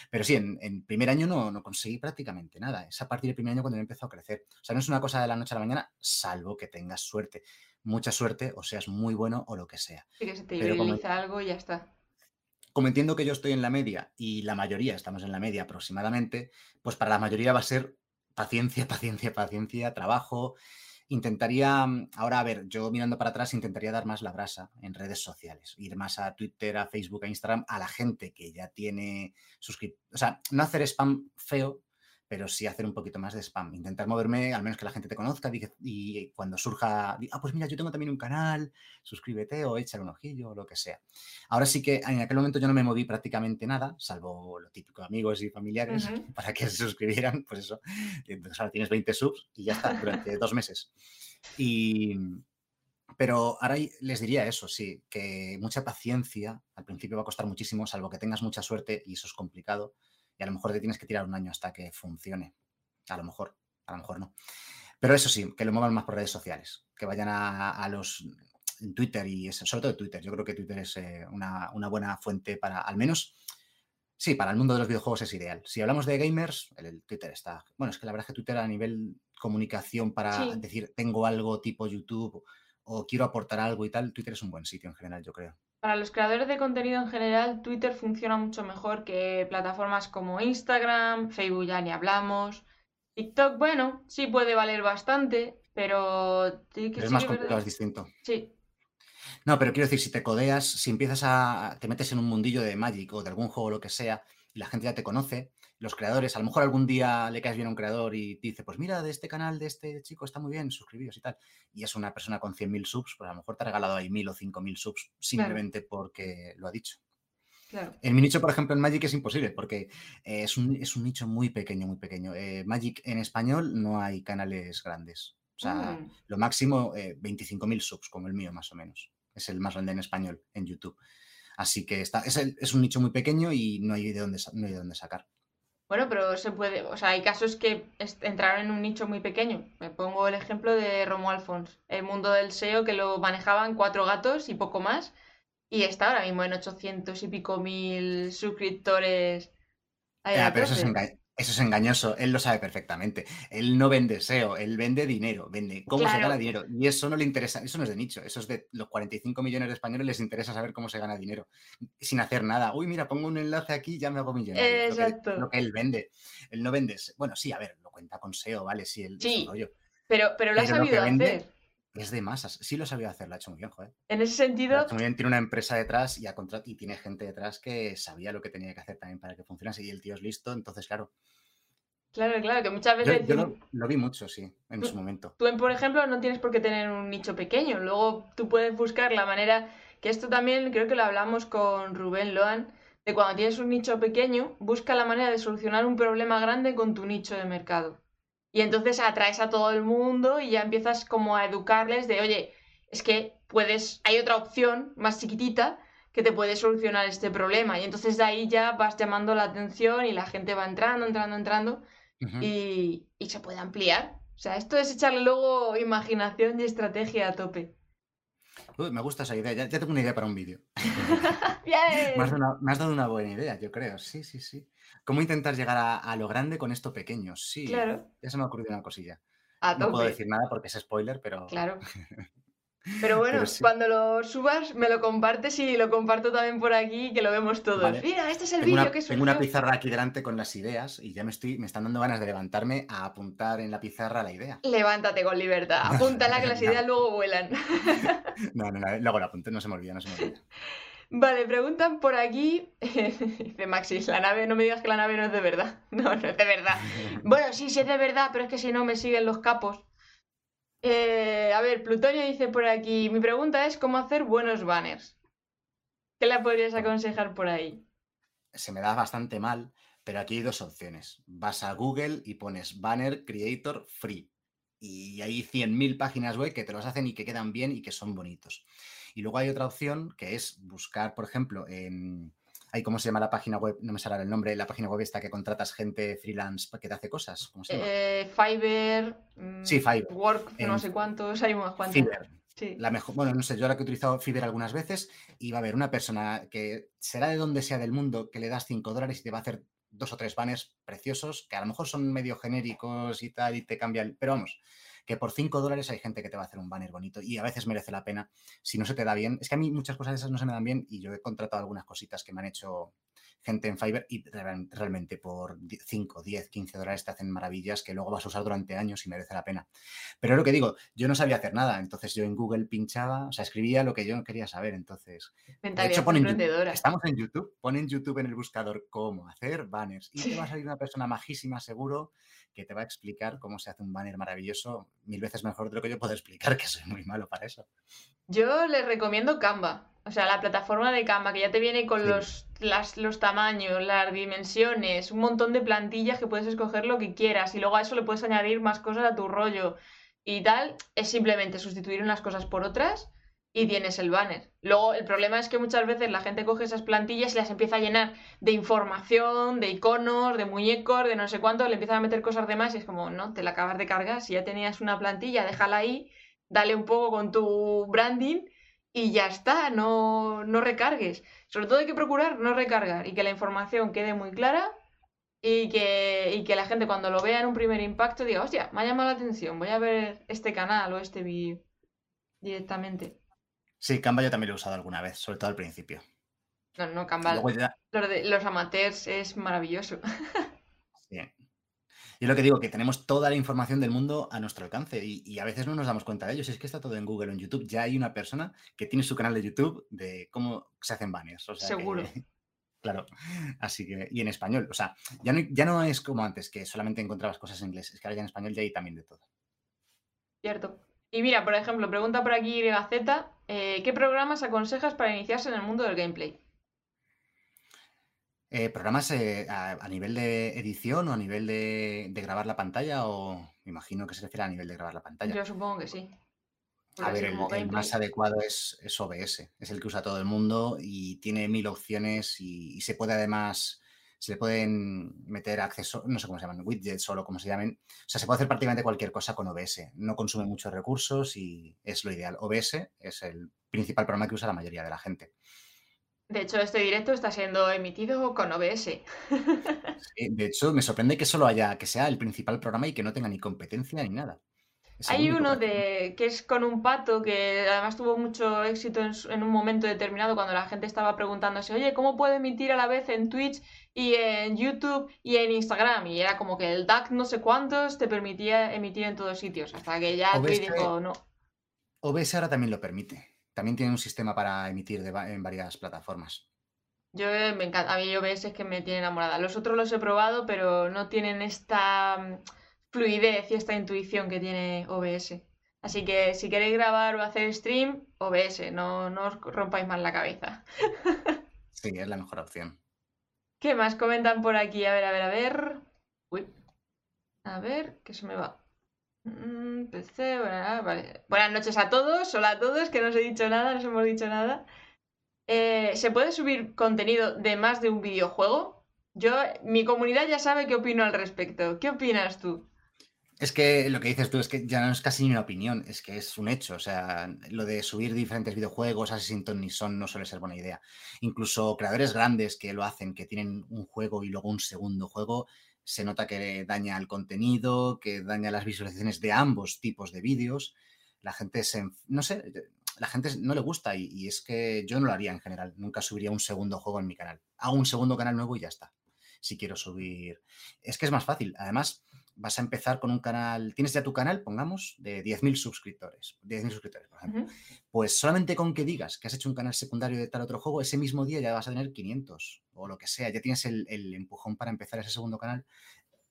Pero sí, en, primer año no, no, conseguí prácticamente nada. Es a partir del primer año cuando empezó a crecer. O sea, no es una cosa de la noche a la mañana, salvo que tengas suerte. Mucha suerte o seas muy bueno o lo que sea. Sí, que se te viraliza algo y ya está como entiendo que yo estoy en la media y la mayoría estamos en la media aproximadamente, pues para la mayoría va a ser paciencia, <laughs> paciencia, paciencia, trabajo. Intentaría, mm, ahora a ver, yo mirando para atrás, intentaría dar más la brasa en redes sociales, ir más a Twitter, a Facebook, a Instagram, a la gente que ya tiene suscriptores. O sea, no hacer spam feo, pero sí hacer un poquito más de spam. Intentar moverme, al menos que la gente te conozca y, cuando surja, ah, pues mira, yo tengo también un canal, suscríbete o échale un ojillo o lo que sea. Ahora sí que en aquel momento yo no me moví prácticamente nada, salvo lo típico, amigos y familiares, <laughs> para que se suscribieran, pues eso. Entonces ahora tienes 20 subs y ya está, durante dos meses. Y, pero ahora les diría eso, sí, que mucha paciencia, al principio va a costar muchísimo, salvo que tengas mucha suerte y eso es complicado y a lo mejor te tienes que tirar un año hasta que funcione. A lo mejor, a lo mejor no. Pero eso sí, que lo muevan más por redes sociales, que vayan a, los Twitter y sobre todo Twitter. Yo creo que Twitter es eh, una, buena fuente para, al menos, sí, para el mundo de los videojuegos es ideal. Si hablamos de gamers, el, Twitter está. Bueno, es que la verdad es que Twitter a nivel comunicación para decir tengo algo tipo YouTube o quiero aportar algo y tal, Twitter es un buen sitio en general, yo creo. Para los creadores de contenido en general, Twitter funciona mucho mejor que plataformas como Instagram, Facebook ya ni hablamos. TikTok, bueno, sí puede valer bastante, pero... es más complicado, es distinto. Sí. No, pero quiero decir, si te codeas, si empiezas a... te metes en un mundillo de Magic o de algún juego o lo que sea, y la gente ya te conoce, los creadores, a lo mejor algún día le caes bien a un creador y dice, pues mira, de este canal, de este chico está muy bien, suscribíos y tal, y es una persona con 100.000 subs, pues a lo mejor te ha regalado ahí 1.000 o 5.000 subs simplemente porque lo ha dicho. En mi nicho, por ejemplo, en Magic es imposible porque eh, es, un, nicho muy pequeño, muy pequeño. Eh, Magic en español no hay canales grandes. O sea, mm. lo máximo eh, 25.000 subs, como el mío más o menos. Es el más grande en español en YouTube. Así que está, es, es un nicho muy pequeño y no hay de dónde, no hay de dónde sacar. Bueno, pero se puede, o sea, hay casos que entraron en un nicho muy pequeño. Me pongo el ejemplo de Romo Alfons, el mundo del SEO que lo manejaban cuatro gatos y poco más, y está ahora mismo en 800 y pico mil suscriptores. pero eso es, eso es engañoso, él lo sabe perfectamente. Él no vende SEO, él vende dinero, vende cómo se gana dinero. Y eso no le interesa, eso no es de nicho, eso es de los 45 millones de españoles les interesa saber cómo se gana dinero sin hacer nada. Uy, mira, pongo un enlace aquí ya me hago millonario. Exacto. Lo que, él vende. Él no vende. Bueno, sí, a ver, lo cuenta con SEO, vale, sí, el sí, Pero, pero lo ha sabido hacer es de masas. Sí lo sabía hacer, lo ha hecho muy bien, joder. En ese sentido. muy bien, tiene una empresa detrás y, a y tiene gente detrás que sabía lo que tenía que hacer también para que funcionase. Y el tío es listo, entonces, claro. Claro, claro, que muchas veces. Yo, lo, vi mucho, sí, en su momento. Tú, por ejemplo, no tienes por qué tener un nicho pequeño. Luego tú puedes buscar la manera. Que esto también creo que lo hablamos con Rubén Loan de cuando tienes un nicho pequeño, busca la manera de solucionar un problema grande con tu nicho de mercado. Y entonces atraes a todo el mundo y ya empiezas como a educarles de, oye, es que puedes, hay otra opción más chiquitita que te puede solucionar este problema. Y entonces de ahí ya vas llamando la atención y la gente va entrando, entrando, entrando y, y se puede ampliar. O sea, esto es echarle luego imaginación y estrategia a tope. Uy, me gusta esa idea. Ya, tengo una idea para un vídeo. <laughs> me, has dado una, buena idea, yo creo. Sí, sí, sí. ¿Cómo intentar llegar a, lo grande con esto pequeño? Sí. Claro. Ya se me ha ocurrido una cosilla. no puedo decir nada porque es spoiler, pero. Claro. <laughs> Pero bueno, cuando lo subas, me lo compartes y lo comparto también por aquí, que lo vemos todos. Mira, este es el vídeo que Tengo una pizarra aquí delante con las ideas y ya me estoy, me están dando ganas de levantarme a apuntar en la pizarra la idea. Levántate con libertad, <laughs> apúntala que las ideas luego vuelan. <laughs> no, no, no, luego la apunté, no se me olvida, no se me olvida. <laughs> Vale, preguntan por aquí. Dice Maxis, la nave, no me digas que la nave no es de verdad. No, no es de verdad. Bueno, sí, sí es de verdad, pero es que si no me siguen los capos. Eh, a ver, Plutonio dice por aquí, mi pregunta es cómo hacer buenos banners. ¿Qué le podrías aconsejar por ahí? Se me da bastante mal, pero aquí hay dos opciones. Vas a Google y pones Banner Creator Free. Y hay 100.000 páginas web que te los hacen y que quedan bien y que son bonitos. Y luego hay otra opción que es buscar, por ejemplo, en ¿Cómo se llama la página web? No me sale el nombre. La página web esta que contratas gente freelance que te hace cosas. ¿Cómo se llama? Eh, Fiverr. Mm, sí, Fiverr. Work, no sé cuántos. Hay unos cuantos. Fiverr. La mejor, bueno, no sé, yo ahora que he utilizado Fiverr algunas veces y va a haber una persona que será de donde sea del mundo que le das 5 dólares y te va a hacer dos o tres banners preciosos que a lo mejor son medio genéricos y tal y te cambian, pero vamos, que por 5 dólares hay gente que te va a hacer un banner bonito y a veces merece la pena. Si no se te da bien, es que a mí muchas cosas de esas no se me dan bien y yo he contratado algunas cositas que me han hecho gente en Fiverr y realmente por 5, 10, 15 dólares te hacen maravillas que luego vas a usar durante años y merece la pena. Pero lo que digo, yo no sabía hacer nada, entonces yo en Google pinchaba, o sea, escribía lo que yo quería saber, entonces... De hecho, ponen, estamos en YouTube, ponen YouTube en el buscador cómo hacer banners y te va a salir una persona majísima seguro que te va a explicar cómo se hace un banner maravilloso mil veces mejor de lo que yo puedo explicar, <laughs> que soy muy malo para eso. Yo les recomiendo Canva, o sea, la plataforma de Canva, que ya te viene con los, los tamaños, las dimensiones, un montón de plantillas que puedes escoger lo que quieras y luego a eso le puedes añadir más cosas a tu rollo y tal. Es simplemente sustituir unas cosas por otras y tienes el banner. Luego, el problema es que muchas veces la gente coge esas plantillas y las empieza a llenar de información, de iconos, de muñecos, de no sé cuánto, le empiezan a meter cosas de más y es como, no, te la acabas de cargar. Si ya tenías una plantilla, déjala ahí, dale un poco con tu branding y ya está, no, no recargues. Sobre todo hay que procurar no recargar y que la información quede muy clara y que, y que la gente cuando lo vea en un primer impacto diga, hostia, me ha llamado la atención, voy a ver este canal o este vídeo directamente. Sí, Canva yo también lo he usado alguna vez, sobre todo al principio. No, no, Canva. Los, de, los amateurs es maravilloso. <laughs> sí. Y lo que digo, que tenemos toda la información del mundo a nuestro alcance y, a veces no nos damos cuenta de ello. Si es que está todo en Google o en YouTube, ya hay una persona que tiene su canal de YouTube de cómo se hacen banners. Seguro. <laughs> claro. Así que, y en español. O sea, ya no, ya no es como antes, que solamente encontrabas cosas en inglés. Es que ahora ya en español ya hay también de todo. Cierto. Y mira, por ejemplo, pregunta por aquí Gaceta, eh, ¿qué programas aconsejas para iniciarse en el mundo del gameplay? Eh, ¿Programas eh, a, nivel de edición o a nivel de, grabar la pantalla? O me imagino que se refiere a nivel de grabar la pantalla. Yo supongo que sí. a ver, el, más adecuado es, OBS, es el que usa todo el mundo y tiene mil opciones y se puede además se le pueden meter acceso, no sé cómo se llaman, widgets o como se llamen. O sea, se puede hacer prácticamente cualquier cosa con OBS. No consume muchos recursos y es lo ideal. OBS es el principal programa que usa la mayoría de la gente. De hecho, este directo está siendo emitido con OBS. <laughs> de hecho, me sorprende que solo haya, que sea el principal programa y que no tenga ni competencia ni nada. Hay uno de que es con un pato que además tuvo mucho éxito en, un momento determinado cuando la gente estaba preguntándose, oye, ¿cómo puedo emitir a la vez en Twitch y en YouTube y en Instagram? Y era como que el DAC no sé cuántos te permitía emitir en todos sitios, hasta que ya Twitch dijo no. OBS ahora también lo permite. También tiene un sistema para emitir en varias plataformas. Yo me encanta, a mí OBS es que me tiene enamorada. Los otros los he probado, pero no tienen esta fluidez y esta intuición que tiene OBS. Así que si queréis grabar o hacer stream, OBS, no, no os rompáis más la cabeza. <laughs> sí, es la mejor opción. ¿Qué más comentan por aquí? A ver, a ver, a ver. Uy. A ver, que se me va. Mm, PC, bueno, ah, vale. Buenas noches a todos. Hola a todos, que no os he dicho nada, no os hemos dicho nada. Eh, ¿Se puede subir contenido de más de un videojuego? Yo, mi comunidad ya sabe qué opino al respecto. ¿Qué opinas tú? Es que lo que dices tú es que ya no es casi ni una opinión, es que es un hecho. O sea, lo de subir diferentes videojuegos, Assassin's ni Son no suele ser buena idea. Incluso creadores grandes que lo hacen, que tienen un juego y luego un segundo juego, se nota que daña el contenido, que daña las visualizaciones de ambos tipos de vídeos. La gente se. No sé, la gente no le gusta y, y es que yo no lo haría en general. Nunca subiría un segundo juego en mi canal. Hago un segundo canal nuevo y ya está. Si quiero subir. Es que es más fácil. Además vas a empezar con un canal, tienes ya tu canal, pongamos, de 10.000 suscriptores, 10.000 suscriptores, por ejemplo. Pues solamente con que digas que has hecho un canal secundario de tal otro juego, ese mismo día ya vas a tener 500 o lo que sea, ya tienes el, empujón para empezar ese segundo canal.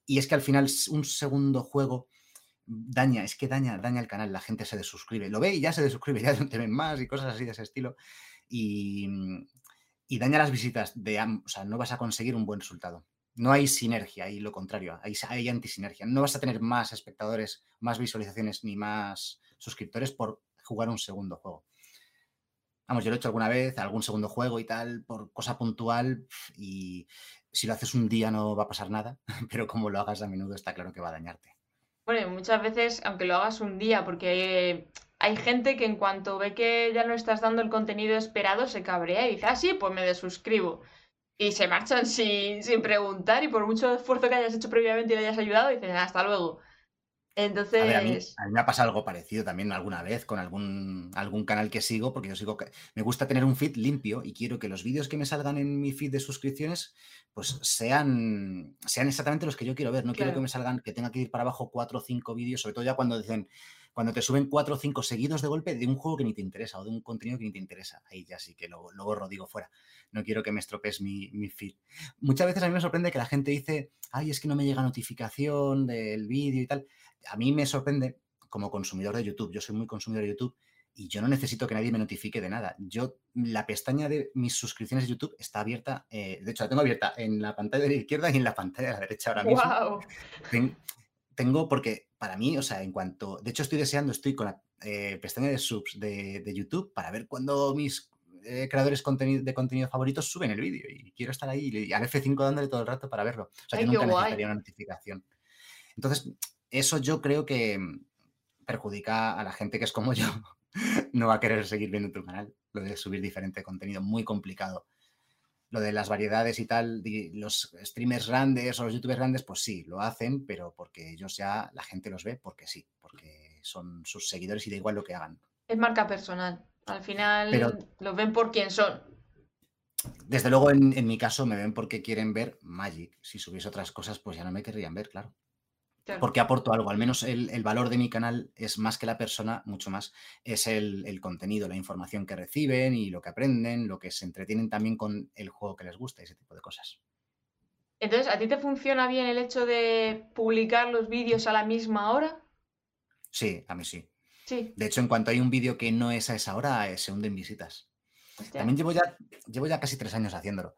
Y es que al final un segundo juego daña, es que daña, daña el canal, la gente se desuscribe, lo ve y ya se desuscribe, <laughs> ya te ven más y cosas así de ese estilo. Y, y daña las visitas de, o sea, no vas a conseguir un buen resultado no hay sinergia, y lo contrario, hay, hay antisinergia. No vas a tener más espectadores, más visualizaciones ni más suscriptores por jugar un segundo juego. Vamos, yo lo he hecho alguna vez, algún segundo juego y tal, por cosa puntual, y si lo haces un día no va a pasar nada, <laughs> pero como lo hagas a menudo está claro que va a dañarte. Bueno, muchas veces, aunque lo hagas un día, porque hay gente que en cuanto ve que ya no estás dando el contenido esperado, se cabrea y dice, ah, sí, pues me desuscribo y se marchan sin, sin, preguntar y por mucho esfuerzo que hayas hecho previamente y le hayas ayudado, dicen hasta luego. Entonces. A, mí, me ha pasado algo parecido también alguna vez con algún, algún canal que sigo, porque yo sigo. Me gusta tener un feed limpio y quiero que los vídeos que me salgan en mi feed de suscripciones, pues sean, sean exactamente los que yo quiero ver. No quiero que me salgan, que tenga que ir para abajo cuatro o cinco vídeos, sobre todo ya cuando dicen cuando te suben cuatro o cinco seguidos de golpe de un juego que ni te interesa o de un contenido que ni te interesa. Ahí ya sí que lo, lo borro, digo fuera. No quiero que me estropees mi, mi, feed. Muchas veces a mí me sorprende que la gente dice, ay, es que no me llega notificación del vídeo y tal. A mí me sorprende como consumidor de YouTube. Yo soy muy consumidor de YouTube y yo no necesito que nadie me notifique de nada. Yo, la pestaña de mis suscripciones de YouTube está abierta, eh, de hecho la tengo abierta en la pantalla de la izquierda y en la pantalla de la derecha ahora mismo. Wow tengo, porque para mí, o sea, en cuanto, de hecho estoy deseando, estoy con la eh, pestaña de subs de, YouTube para ver cuándo mis eh, creadores de contenido favoritos suben el vídeo y quiero estar ahí y al F5 dándole todo el rato para verlo. O sea, yo nunca necesitaría una notificación. Entonces, eso yo creo que perjudica a la gente que es como yo. <laughs> no va a querer seguir viendo tu canal, lo de subir diferente contenido, muy complicado lo de las variedades y tal, los streamers grandes o los youtubers grandes, pues sí, lo hacen, pero porque ellos ya, la gente los ve porque sí, porque son sus seguidores y da igual lo que hagan. Es marca personal. Al final los ven por quién son. Desde luego, en, en, mi caso, me ven porque quieren ver Magic. Si subiese otras cosas, pues ya no me querrían ver, claro. Porque aporto algo, al menos el, valor de mi canal es más que la persona, mucho más, es el, contenido, la información que reciben y lo que aprenden, lo que se entretienen también con el juego que les gusta, ese tipo de cosas. Entonces, ¿a ti te funciona bien el hecho de publicar los vídeos a la misma hora? Sí, a mí sí. Sí. De hecho, en cuanto hay un vídeo que no es a esa hora, eh, se hunden visitas. También llevo ya, llevo ya casi tres años haciéndolo.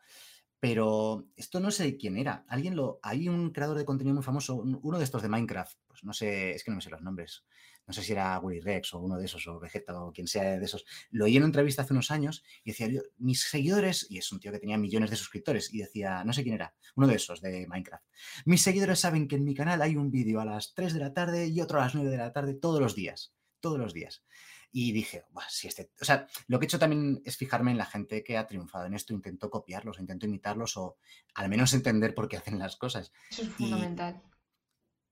Pero esto no sé quién era. Alguien lo. Hay un creador de contenido muy famoso, uno de estos de Minecraft. Pues no sé, es que no me sé los nombres. No sé si era Willy Rex o uno de esos, o Vegeta o quien sea de esos. Lo oí en una entrevista hace unos años y decía, mis seguidores, y es un tío que tenía millones de suscriptores, y decía, no sé quién era, uno de esos de Minecraft. Mis seguidores saben que en mi canal hay un vídeo a las 3 de la tarde y otro a las 9 de la tarde todos los días. Todos los días. Y dije, si este. O sea, lo que he hecho también es fijarme en la gente que ha triunfado en esto, intento copiarlos, intento imitarlos o al menos entender por qué hacen las cosas. Eso es fundamental.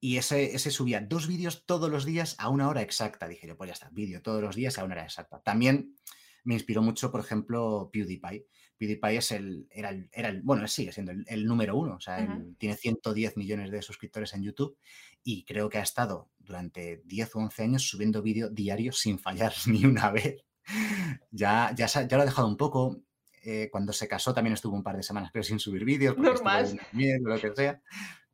Y, ese, ese subía dos vídeos todos los días a una hora exacta. Dije yo, pues ya está, vídeo todos los días a una hora exacta. También me inspiró mucho, por ejemplo, PewDiePie. PewDiePie es el, era, el, era el, bueno, sigue siendo el, número uno, o sea, tiene 110 millones de suscriptores en YouTube y creo que ha estado durante 10 o 11 años subiendo vídeo diario sin fallar <laughs> ni una vez. ya, ya, ya lo ha dejado un poco. Eh, cuando se casó también estuvo un par de semanas, pero sin subir vídeos. Normal. Miedo, lo que sea.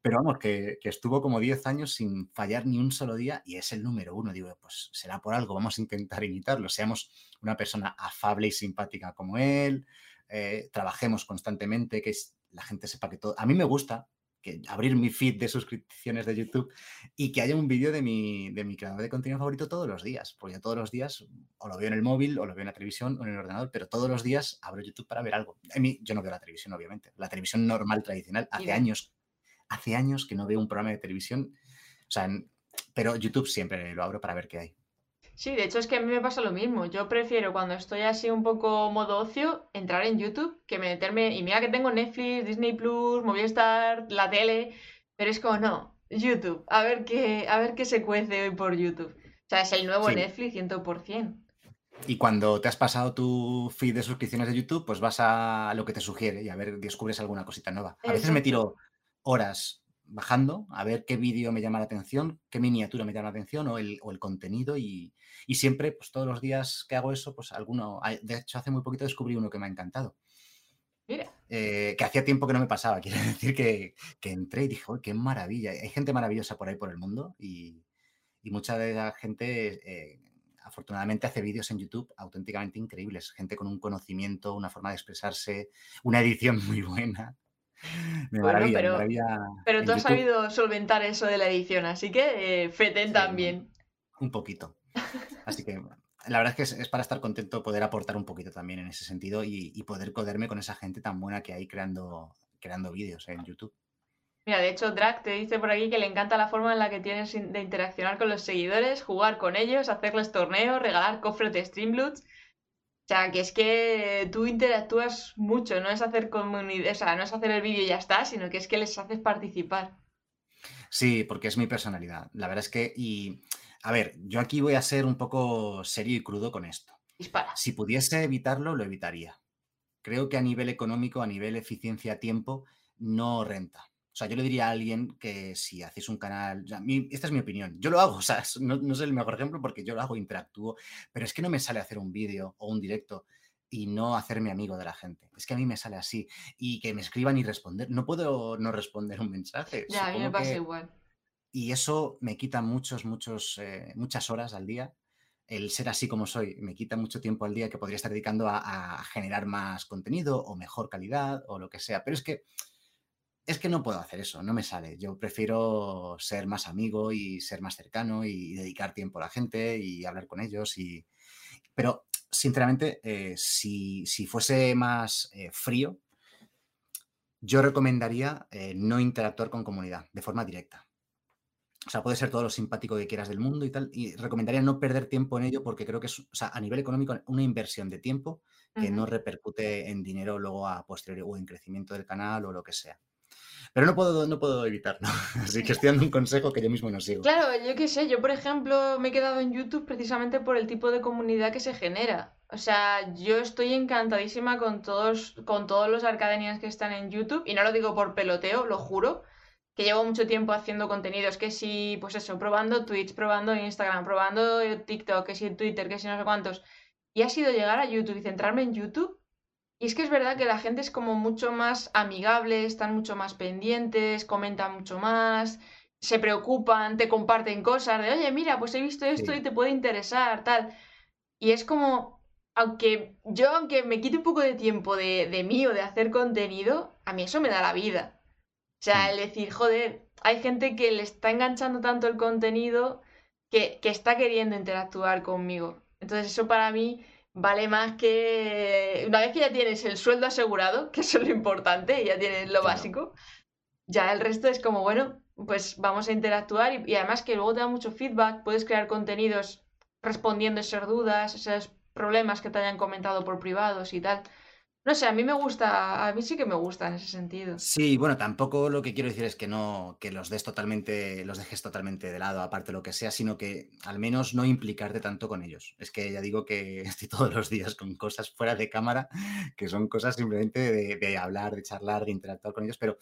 Pero vamos, que, que, estuvo como 10 años sin fallar ni un solo día y es el número uno. Digo, pues será por algo, vamos a intentar imitarlo. Seamos una persona afable y simpática como él, eh, trabajemos constantemente, que la gente sepa que todo... A mí me gusta que abrir mi feed de suscripciones de YouTube y que haya un vídeo de mi, de mi creador de contenido favorito todos los días, porque yo todos los días o lo veo en el móvil o lo veo en la televisión o en el ordenador, pero todos los días abro YouTube para ver algo. A mí, yo no veo la televisión, obviamente, la televisión normal, tradicional, hace años, hace años que no veo un programa de televisión, o sea, pero YouTube siempre lo abro para ver qué hay. Sí, de hecho es que a mí me pasa lo mismo. Yo prefiero cuando estoy así un poco modo ocio entrar en YouTube que meterme. Y mira que tengo Netflix, Disney Plus, Movistar, la tele, pero es como no, YouTube. A ver qué, a ver qué se cuece hoy por YouTube. O sea, es el nuevo Netflix 100%. Y cuando te has pasado tu feed de suscripciones de YouTube, pues vas a lo que te sugiere y a ver, descubres alguna cosita nueva. A veces me tiro horas bajando a ver qué vídeo me llama la atención, qué miniatura me llama la atención o el, o el contenido y, y, siempre, pues todos los días que hago eso, pues alguno, de hecho hace muy poquito descubrí uno que me ha encantado. Mira. Eh, que hacía tiempo que no me pasaba, <laughs> quiero decir que, que entré y dije, qué maravilla, hay gente maravillosa por ahí por el mundo y, y mucha de la gente... Eh, afortunadamente hace vídeos en YouTube auténticamente increíbles, gente con un conocimiento, una forma de expresarse, una edición <laughs> muy buena <laughs> pero, tú has sabido solventar eso de la edición, así que eh, Feten también. Un poquito. <laughs> Así que la verdad es que es, para estar contento poder aportar un poquito también en ese sentido y, poder coderme con esa gente tan buena que hay creando, creando vídeos en YouTube. Mira, de hecho, Drag te dice por aquí que le encanta la forma en la que tienes de interaccionar con los seguidores, jugar con ellos, hacerles torneos, regalar cofres de Streamloots o sea, que es que tú interactúas mucho, no es hacer comunidad, o sea, no es hacer el vídeo y ya está, sino que es que les haces participar. Sí, porque es mi personalidad. La verdad es que, y a ver, yo aquí voy a ser un poco serio y crudo con esto. Dispara. Si pudiese evitarlo, lo evitaría. Creo que a nivel económico, a nivel eficiencia-tiempo, no renta. O sea, yo le diría a alguien que si hacéis un canal, esta es mi opinión, yo lo hago, <laughs> o sea, no, no es el mejor ejemplo porque yo lo hago, interactúo, pero es que no me sale hacer un vídeo o un directo y no hacerme amigo de la gente. Es que a mí me sale así y que me escriban y responder. No puedo no responder un mensaje. Ya, a mí me pasa igual. Y eso me quita muchos, muchos, eh, muchas horas al día. El ser así como soy me quita mucho tiempo al día que podría estar dedicando a, a generar más contenido o mejor calidad o lo que sea. Pero es que es que no puedo hacer eso, no me sale. Yo prefiero ser más amigo y ser más cercano y dedicar tiempo a la gente y hablar con ellos. Y... Pero, sinceramente, eh, si, fuese más eh, frío, yo recomendaría eh, no interactuar con comunidad de forma directa. O sea, puede ser todo lo simpático que quieras del mundo y tal. Y recomendaría no perder tiempo en ello porque creo que es, o sea, a nivel económico, una inversión de tiempo que no repercute en dinero luego a posteriori o en crecimiento del canal o lo que sea. Pero no puedo, no puedo evitarlo. <laughs> Así que estoy dando un consejo que yo mismo no sigo. Claro, yo qué sé, yo por ejemplo me he quedado en YouTube precisamente por el tipo de comunidad que se genera. O sea, yo estoy encantadísima con todos, con todos los arcadenians que están en YouTube, y no lo digo por peloteo, lo juro, que llevo mucho tiempo haciendo contenidos, que si, pues eso, probando Twitch, probando Instagram, probando TikTok, que si Twitter, que si no sé cuántos. Y ha sido llegar a YouTube y centrarme en YouTube y es que es verdad que la gente es como mucho más amigable, están mucho más pendientes, comentan mucho más, se preocupan, te comparten cosas de, oye, mira, pues he visto esto y te puede interesar, tal. Y es como, aunque yo, aunque me quite un poco de tiempo de, de mí o de hacer contenido, a mí eso me da la vida. O sea, el decir, joder, hay gente que le está enganchando tanto el contenido que, que está queriendo interactuar conmigo. Entonces eso para mí vale más que una vez que ya tienes el sueldo asegurado, que eso es lo importante, y ya tienes lo básico, ya el resto es como, bueno, pues vamos a interactuar y, además que luego te da mucho feedback, puedes crear contenidos respondiendo esas dudas, esos problemas que te hayan comentado por privados y tal. No sé, a mí me gusta, a mí sí que me gusta en ese sentido. Sí, bueno, tampoco lo que quiero decir es que no, que los des totalmente, los dejes totalmente de lado, aparte lo que sea, sino que al menos no implicarte tanto con ellos. Es que ya digo que <laughs> estoy todos los días con cosas fuera de cámara, que son cosas simplemente de, hablar, de charlar, de interactuar con ellos, pero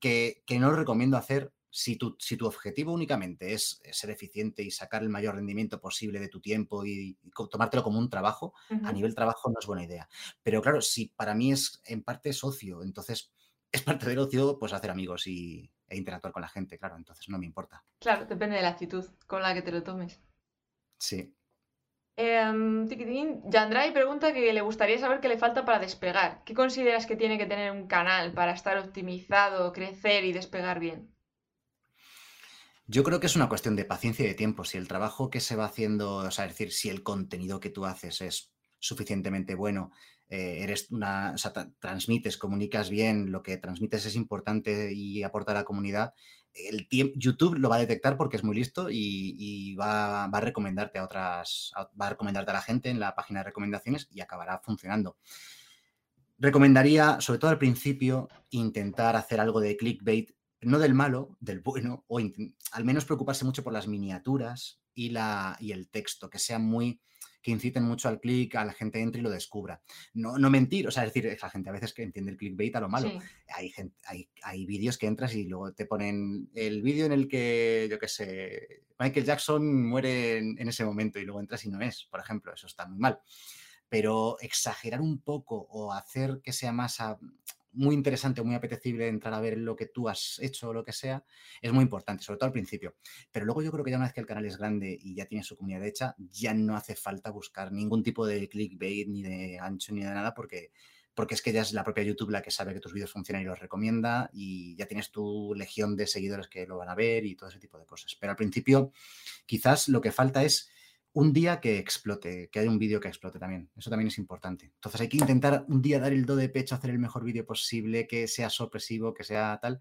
que, que no recomiendo hacer si tu, si tu objetivo únicamente es ser eficiente y sacar el mayor rendimiento posible de tu tiempo y, tomártelo como un trabajo, a nivel trabajo no es buena idea. Pero claro, si para mí es en parte socio, entonces <laughs> es parte del ocio pues hacer amigos y, e interactuar con la gente, claro, entonces no me importa. Claro, depende de la actitud con la que te lo tomes. Sí. Eh, Yandrai pregunta que le gustaría saber qué le falta para despegar. ¿Qué consideras que tiene que tener un canal para estar optimizado, crecer y despegar bien? Yo creo que es una cuestión de paciencia y de tiempo. Si el trabajo que se va haciendo, o sea, es decir, si el contenido que tú haces es suficientemente bueno, eh, eres una, o sea, transmites, comunicas bien, lo que transmites es importante y aporta a la comunidad, YouTube lo va a detectar porque es muy listo y, va, a recomendarte a otras, va a recomendarte a la gente en la página de recomendaciones y acabará funcionando. Recomendaría, sobre todo al principio, intentar hacer algo de clickbait, no del malo, del bueno, o al menos preocuparse mucho por las miniaturas y, la, y el texto, que sea muy que inciten mucho al clic, a la gente entre y lo descubra. No, no mentir, o sea, es decir, la gente a veces que entiende el clickbait a lo malo. Hay, hay, hay vídeos que entras y luego te ponen el vídeo en el que, yo qué sé, Michael Jackson muere en, en ese momento y luego entras y no es, por ejemplo, eso está muy mal pero exagerar un poco o hacer que sea más a, muy interesante muy apetecible entrar a ver lo que tú has hecho o lo que sea, es muy importante, sobre todo al principio. Pero luego yo creo que ya una vez que el canal es grande y ya tiene su comunidad hecha, ya no hace falta buscar ningún tipo de clickbait, ni de ancho, ni de nada, porque, porque es que ya es la propia YouTube la que sabe que tus vídeos funcionan y los recomienda y ya tienes tu legión de seguidores que lo van a ver y todo ese tipo de cosas. Pero al principio quizás lo que falta es un día que explote, que haya un vídeo que explote también. Eso también es importante. Entonces hay que intentar un día dar el do de pecho, hacer el mejor vídeo posible, que sea sorpresivo, que sea tal,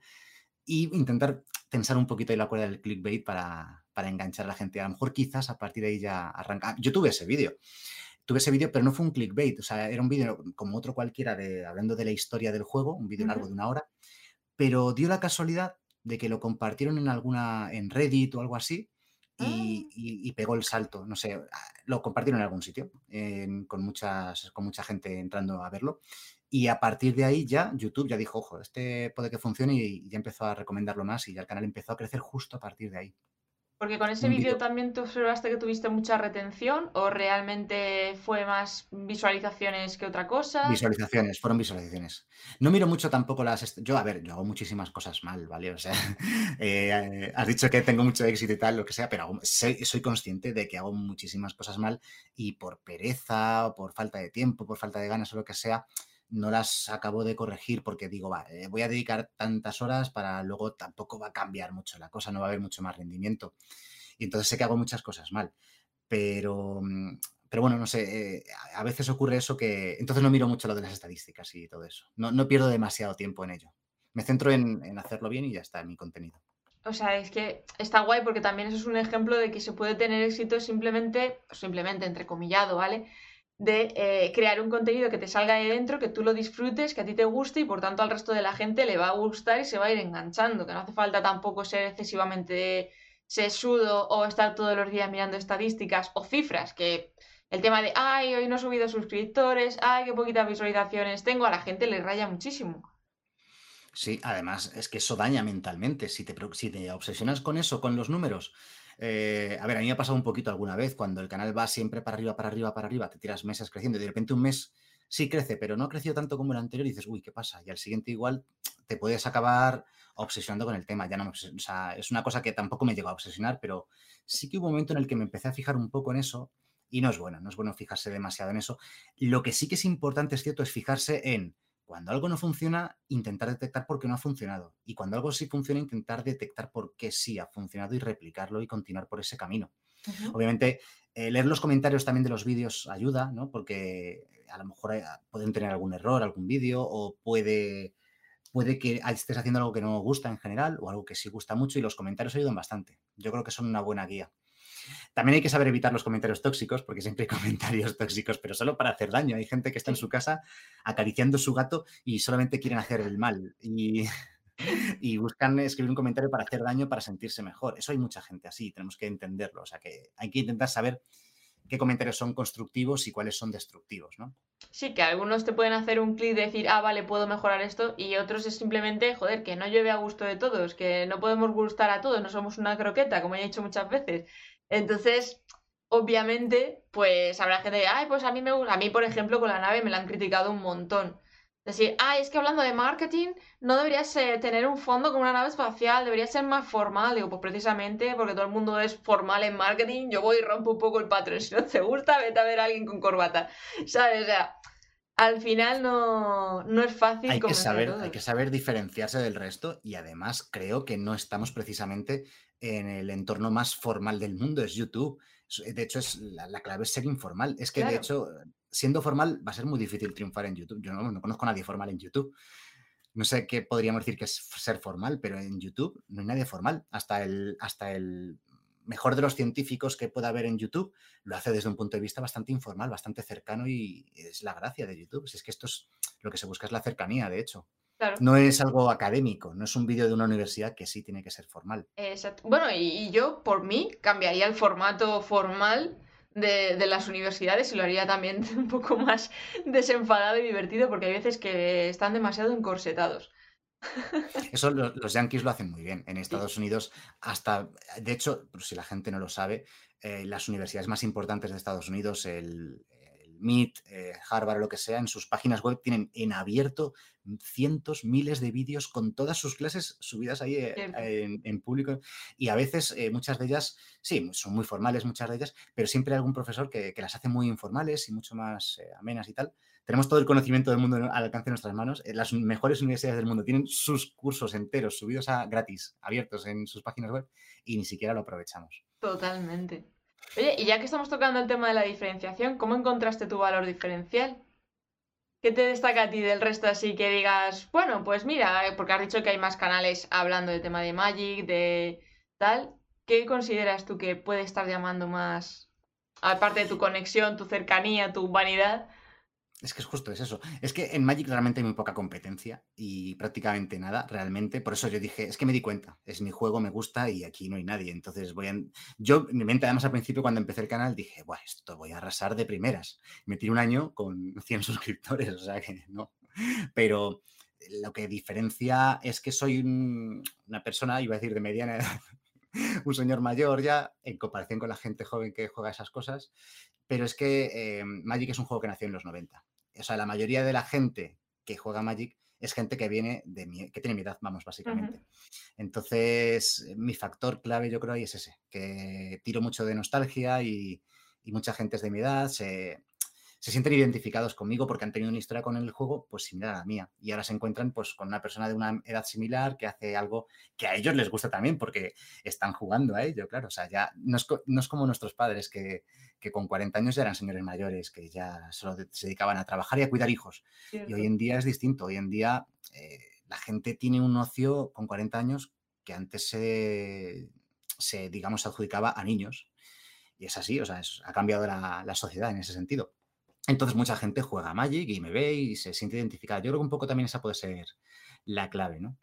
y intentar tensar un poquito ahí la cuerda del clickbait para, para enganchar a la gente. A lo mejor quizás a partir de ahí ya arranca. Yo tuve ese vídeo. Tuve ese vídeo, pero no fue un clickbait, o sea, era un vídeo como otro cualquiera de hablando de la historia del juego, un vídeo largo de una hora, pero dio la casualidad de que lo compartieron en alguna en Reddit o algo así Ah. y, pegó el salto. No sé, ah, lo compartieron en algún sitio, con, muchas, con mucha gente entrando a verlo. Y a partir de ahí ya YouTube ya dijo, ojo, este puede que funcione y ya empezó a recomendarlo más y ya el canal empezó a crecer justo a partir de ahí. Porque con ese vídeo también te observaste que tuviste mucha retención o realmente fue más visualizaciones que otra cosa. Visualizaciones, fueron visualizaciones. No miro mucho tampoco las... Yo, a ver, yo hago muchísimas cosas mal, ¿vale? O sea, <laughs> eh, has dicho que tengo mucho éxito y tal, lo que sea, pero soy, soy, consciente de que hago muchísimas cosas mal y por pereza o por falta de tiempo, por falta de ganas o lo que sea, no las acabo de corregir porque digo, va, eh, voy a dedicar tantas horas para luego tampoco va a cambiar mucho la cosa, no va a haber mucho más rendimiento. Y entonces sé que hago muchas cosas mal. Pero, mm, pero bueno, no sé, eh, a veces ocurre eso que entonces no miro mucho lo de las estadísticas y todo eso. No, no pierdo demasiado tiempo en ello. Me centro en, en hacerlo bien y ya está en mi contenido. O sea, es que está guay porque también eso es un ejemplo de que se puede tener éxito simplemente, simplemente entrecomillado, ¿vale? De eh, crear un contenido que te salga de dentro, que tú lo disfrutes, que a ti te guste y por tanto al resto de la gente le va a gustar y se va a ir enganchando, que no hace falta tampoco ser excesivamente sesudo o estar todos los días mirando estadísticas o cifras, que el tema de, ay, hoy no he subido suscriptores, ay, qué poquitas visualizaciones tengo, a la gente le raya muchísimo. Sí, además es que eso daña mentalmente. Si te, si te obsesionas con eso, con los números, eh, a ver, a mí me ha pasado un poquito alguna vez cuando el canal va siempre para arriba, para arriba, para arriba, te tiras meses creciendo y de repente un mes sí crece, pero no ha crecido tanto como el anterior y dices, uy, ¿qué pasa? Y al siguiente igual te puedes acabar obsesionando con el tema. Ya no o sea, es una cosa que tampoco me llegó a obsesionar, pero sí que hubo un momento en el que me empecé a fijar un poco en eso y no es bueno, no es bueno fijarse demasiado en eso. Lo que sí que es importante, es cierto, es fijarse en cuando algo no funciona, intentar detectar por qué no ha funcionado. Y cuando algo sí funciona, intentar detectar por qué sí ha funcionado y replicarlo y continuar por ese camino. Obviamente, eh, leer los comentarios también de los vídeos ayuda, ¿no? Porque a lo mejor eh, pueden tener algún error, algún vídeo, o puede, puede que estés haciendo algo que no gusta en general o algo que sí gusta mucho y los comentarios ayudan bastante. Yo creo que son una buena guía. También hay que saber evitar los comentarios tóxicos, porque siempre hay <laughs> comentarios tóxicos, pero solo para hacer daño. Hay gente que está en su casa acariciando su gato y solamente quieren hacer el mal. Y, <laughs> y buscan escribir un comentario para hacer daño, para sentirse mejor. Eso hay mucha gente así, tenemos que entenderlo. O sea que hay que intentar saber qué comentarios son constructivos y cuáles son destructivos, ¿no? Sí, que algunos te pueden hacer un clic de decir, ah, vale, puedo mejorar esto, y otros es simplemente, joder, que no llueve a gusto de todos, que no podemos gustar a todos, no somos una croqueta, como ya he dicho muchas veces. Entonces, obviamente, pues habrá gente de, ay, pues a mí me gusta, a mí, por ejemplo, con la nave me la han criticado un montón. Decir, ah, es que hablando de marketing, no deberías eh, tener un fondo con una nave espacial, debería ser más formal. Digo, pues precisamente porque todo el mundo es formal en marketing, yo voy y rompo un poco el patrón. <laughs> Si no te gusta, vete a ver a alguien con corbata. ¿Sabes? O sea, al final no, no es fácil. Hay que, saber, hay que saber diferenciarse del resto y además creo que no estamos precisamente en el entorno más formal del mundo, es YouTube. De hecho, es la, clave es ser informal. Es que, de hecho, siendo formal va a ser muy difícil triunfar en YouTube. Yo no, conozco a nadie formal en YouTube. No sé qué podríamos decir que es ser formal, pero en YouTube no hay nadie formal. Hasta el, hasta el mejor de los científicos que pueda haber en YouTube lo hace desde un punto de vista bastante informal, bastante cercano y es la gracia de YouTube. Si es que esto es lo que se busca es la cercanía, de hecho. No es algo académico, no es un vídeo de una universidad que sí tiene que ser formal. Exacto. Bueno, y, yo por mí cambiaría el formato formal de, las universidades y lo haría también <laughs> un poco más desenfadado y divertido porque hay veces que están demasiado encorsetados. <laughs> Eso los, yankees lo hacen muy bien. En Estados Unidos, hasta, de hecho, si la gente no lo sabe, eh, las universidades más importantes de Estados Unidos, el, Meet, eh, Harvard o lo que sea, en sus páginas web tienen en abierto cientos, miles de vídeos con todas sus clases subidas ahí eh, en, público. Y a veces, eh, muchas de ellas, sí, son muy formales muchas de ellas, pero siempre hay algún profesor que, las hace muy informales y mucho más amenas y tal. Tenemos todo el conocimiento del mundo al alcance de nuestras manos. Las mejores universidades del mundo tienen sus cursos enteros subidos a gratis, abiertos en sus páginas web y ni siquiera lo aprovechamos. Totalmente. Oye, y ya que estamos tocando el tema de la diferenciación, ¿cómo encontraste tu valor diferencial? ¿Qué te destaca a ti del resto así que digas, bueno, pues mira, eh, porque has dicho que hay más canales hablando del tema de Magic, de tal, ¿qué consideras tú que puede estar llamando más, aparte de tu conexión, tu cercanía, tu humanidad, es que es justo, es eso. Es que en Magic realmente hay muy poca competencia y prácticamente nada, realmente. Por eso yo dije, es que me di cuenta, es mi juego, me gusta y aquí no hay nadie. Entonces voy a... Yo, mi mente, además al principio cuando empecé el canal, dije, bueno, esto voy a arrasar de primeras. Me tiré un año con <laughs> 100 suscriptores, o sea que no. Pero lo que diferencia es que soy una persona, iba a decir de mediana edad, <laughs> un señor mayor ya, en comparación con la gente joven que juega esas cosas, pero es que eh, Magic es un juego que nació en los 90. O sea, la mayoría de la gente que juega Magic es gente que viene de mi, que tiene mi edad, vamos, básicamente. Entonces, mi factor clave yo creo ahí es ese, que tiro mucho de nostalgia y, y mucha gente es de mi edad, se, se sienten identificados conmigo porque han tenido una historia con el juego pues similar a la mía. Y ahora se encuentran pues con una persona de una edad similar que hace algo que a ellos les gusta también porque están jugando a ello, claro, o sea, ya no es, como nuestros padres que, con 40 años ya eran señores mayores, que ya solo se dedicaban a trabajar y a cuidar hijos. Y hoy en día es distinto, hoy en día eh, la gente tiene un ocio con 40 años que antes se, se digamos, adjudicaba a niños. Y es así, o sea, ha cambiado la sociedad en ese sentido. Entonces mucha gente juega Magic y me ve y se siente identificada. Yo creo que un poco también esa puede ser la clave, ¿no?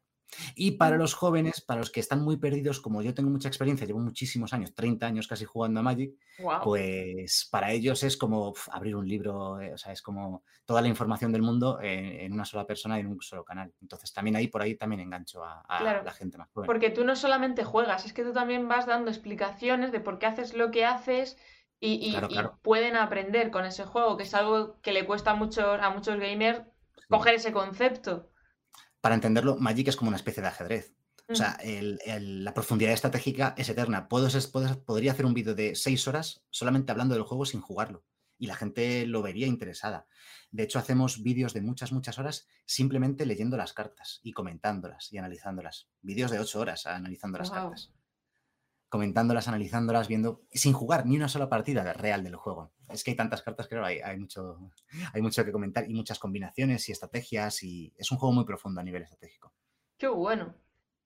Y para los jóvenes, para los que están muy perdidos, como yo tengo mucha experiencia, llevo muchísimos años, 30 años casi jugando a Magic, pues para ellos es como abrir un libro, eh, o sea, es como toda la información del mundo en, una sola persona y en un solo canal. Entonces también ahí por ahí también engancho a, la gente más joven. Porque tú no solamente juegas, es que tú también vas dando explicaciones de por qué haces lo que haces y, pueden aprender con ese juego, que es algo que le cuesta mucho a muchos gamers coger ese concepto. Para entenderlo, Magic es como una especie de ajedrez. O sea, la profundidad estratégica es eterna. Puedo, podría hacer un vídeo de seis horas solamente hablando del juego sin jugarlo. Y la gente lo vería interesada. De hecho, hacemos vídeos de muchas, muchas horas simplemente leyendo las cartas y comentándolas y analizándolas. Vídeos de ocho horas analizando las cartas comentándolas, analizándolas, viendo, sin jugar ni una sola partida real del juego. Es que hay tantas cartas que hay, hay, mucho, hay mucho que comentar y muchas combinaciones y estrategias y es un juego muy profundo a nivel estratégico. Qué bueno.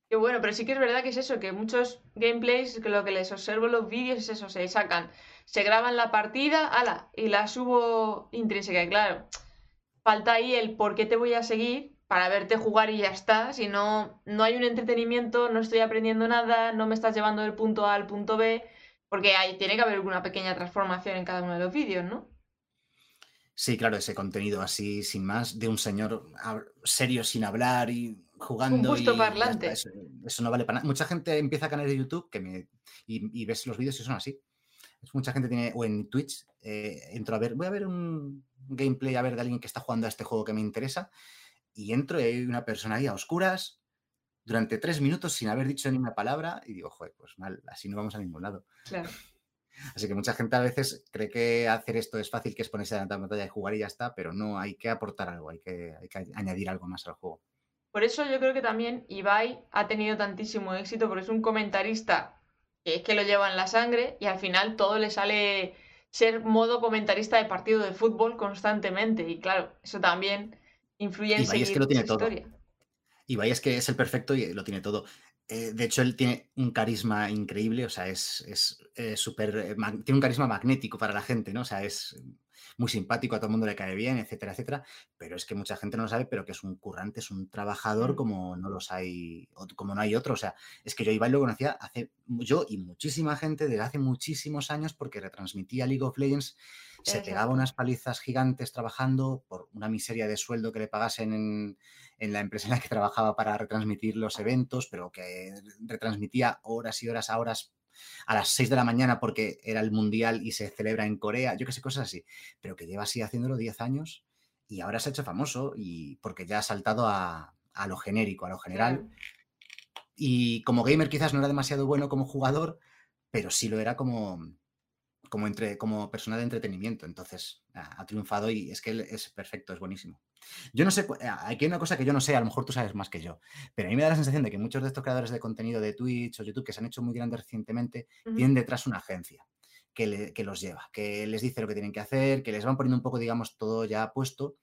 Qué bueno, pero sí que es verdad que es eso, que muchos gameplays, que lo que les observo en los vídeos es eso, se sacan, se graban la partida, ala, y la subo intrínseca. Y claro, falta ahí el por qué te voy a seguir para verte jugar y ya está. Si no, no hay un entretenimiento, no estoy aprendiendo nada, no me estás llevando del punto A al punto B, porque ahí tiene que haber una pequeña transformación en cada uno de los vídeos, ¿no? Sí, claro, ese contenido así, sin más, de un señor serio sin hablar y jugando. Un gusto parlante. Eso, no vale para nada. Mucha gente empieza canales de YouTube que me, y, ves los vídeos y son así. Mucha gente tiene, o en Twitch, eh, entro a ver, voy a ver un gameplay, a ver de alguien que está jugando a este juego que me interesa y entro y hay una persona ahí a oscuras durante tres minutos sin haber dicho ni una palabra y digo, joder, pues mal, así no vamos a ningún lado. Claro. <laughs> Así que mucha gente a veces cree que hacer esto es fácil, que es ponerse delante de la pantalla y jugar y ya está, pero no, hay que aportar algo, hay que, hay que añadir algo más al juego. Por eso yo creo que también Ibai ha tenido tantísimo éxito, porque es un comentarista que es que lo lleva en la sangre y al final todo le sale ser modo comentarista de partido de fútbol constantemente. Y claro, eso también influye en Ibai es que lo tiene todo. Ibai es que es el perfecto y lo tiene todo. Eh, de hecho, él tiene un carisma increíble, o sea, es, es, eh, súper. Eh, tiene un carisma magnético para la gente, ¿no? O sea, es muy simpático, a todo el mundo le cae bien, etcétera, etcétera. Pero es que mucha gente no lo sabe, pero que es un currante, es un trabajador mm. como no los hay, como no hay otro. O sea, es que yo Ibai lo conocía hace yo y muchísima gente desde hace muchísimos años porque retransmitía League of Legends, se pegaba unas palizas gigantes trabajando por una miseria de sueldo que le pagasen en, en la empresa en la que trabajaba para retransmitir los eventos, pero que retransmitía horas y horas a horas a las 6 de la mañana porque era el mundial y se celebra en Corea, yo qué sé, cosas así, pero que lleva así haciéndolo 10 años y ahora se ha hecho famoso y porque ya ha saltado a, lo genérico, a lo general. Y como gamer quizás no era demasiado bueno como jugador, pero sí lo era como, como, entre, como persona de entretenimiento. Entonces ha triunfado y es que él es perfecto, es buenísimo. Yo no sé, eh, aquí hay una cosa que yo no sé, a lo mejor tú sabes más que yo, pero a mí me da la sensación de que muchos de estos creadores de contenido de Twitch o YouTube que se han hecho muy grandes recientemente tienen detrás una agencia que, los lleva, que les dice lo que tienen que hacer, que les van poniendo un poco, digamos, todo ya puesto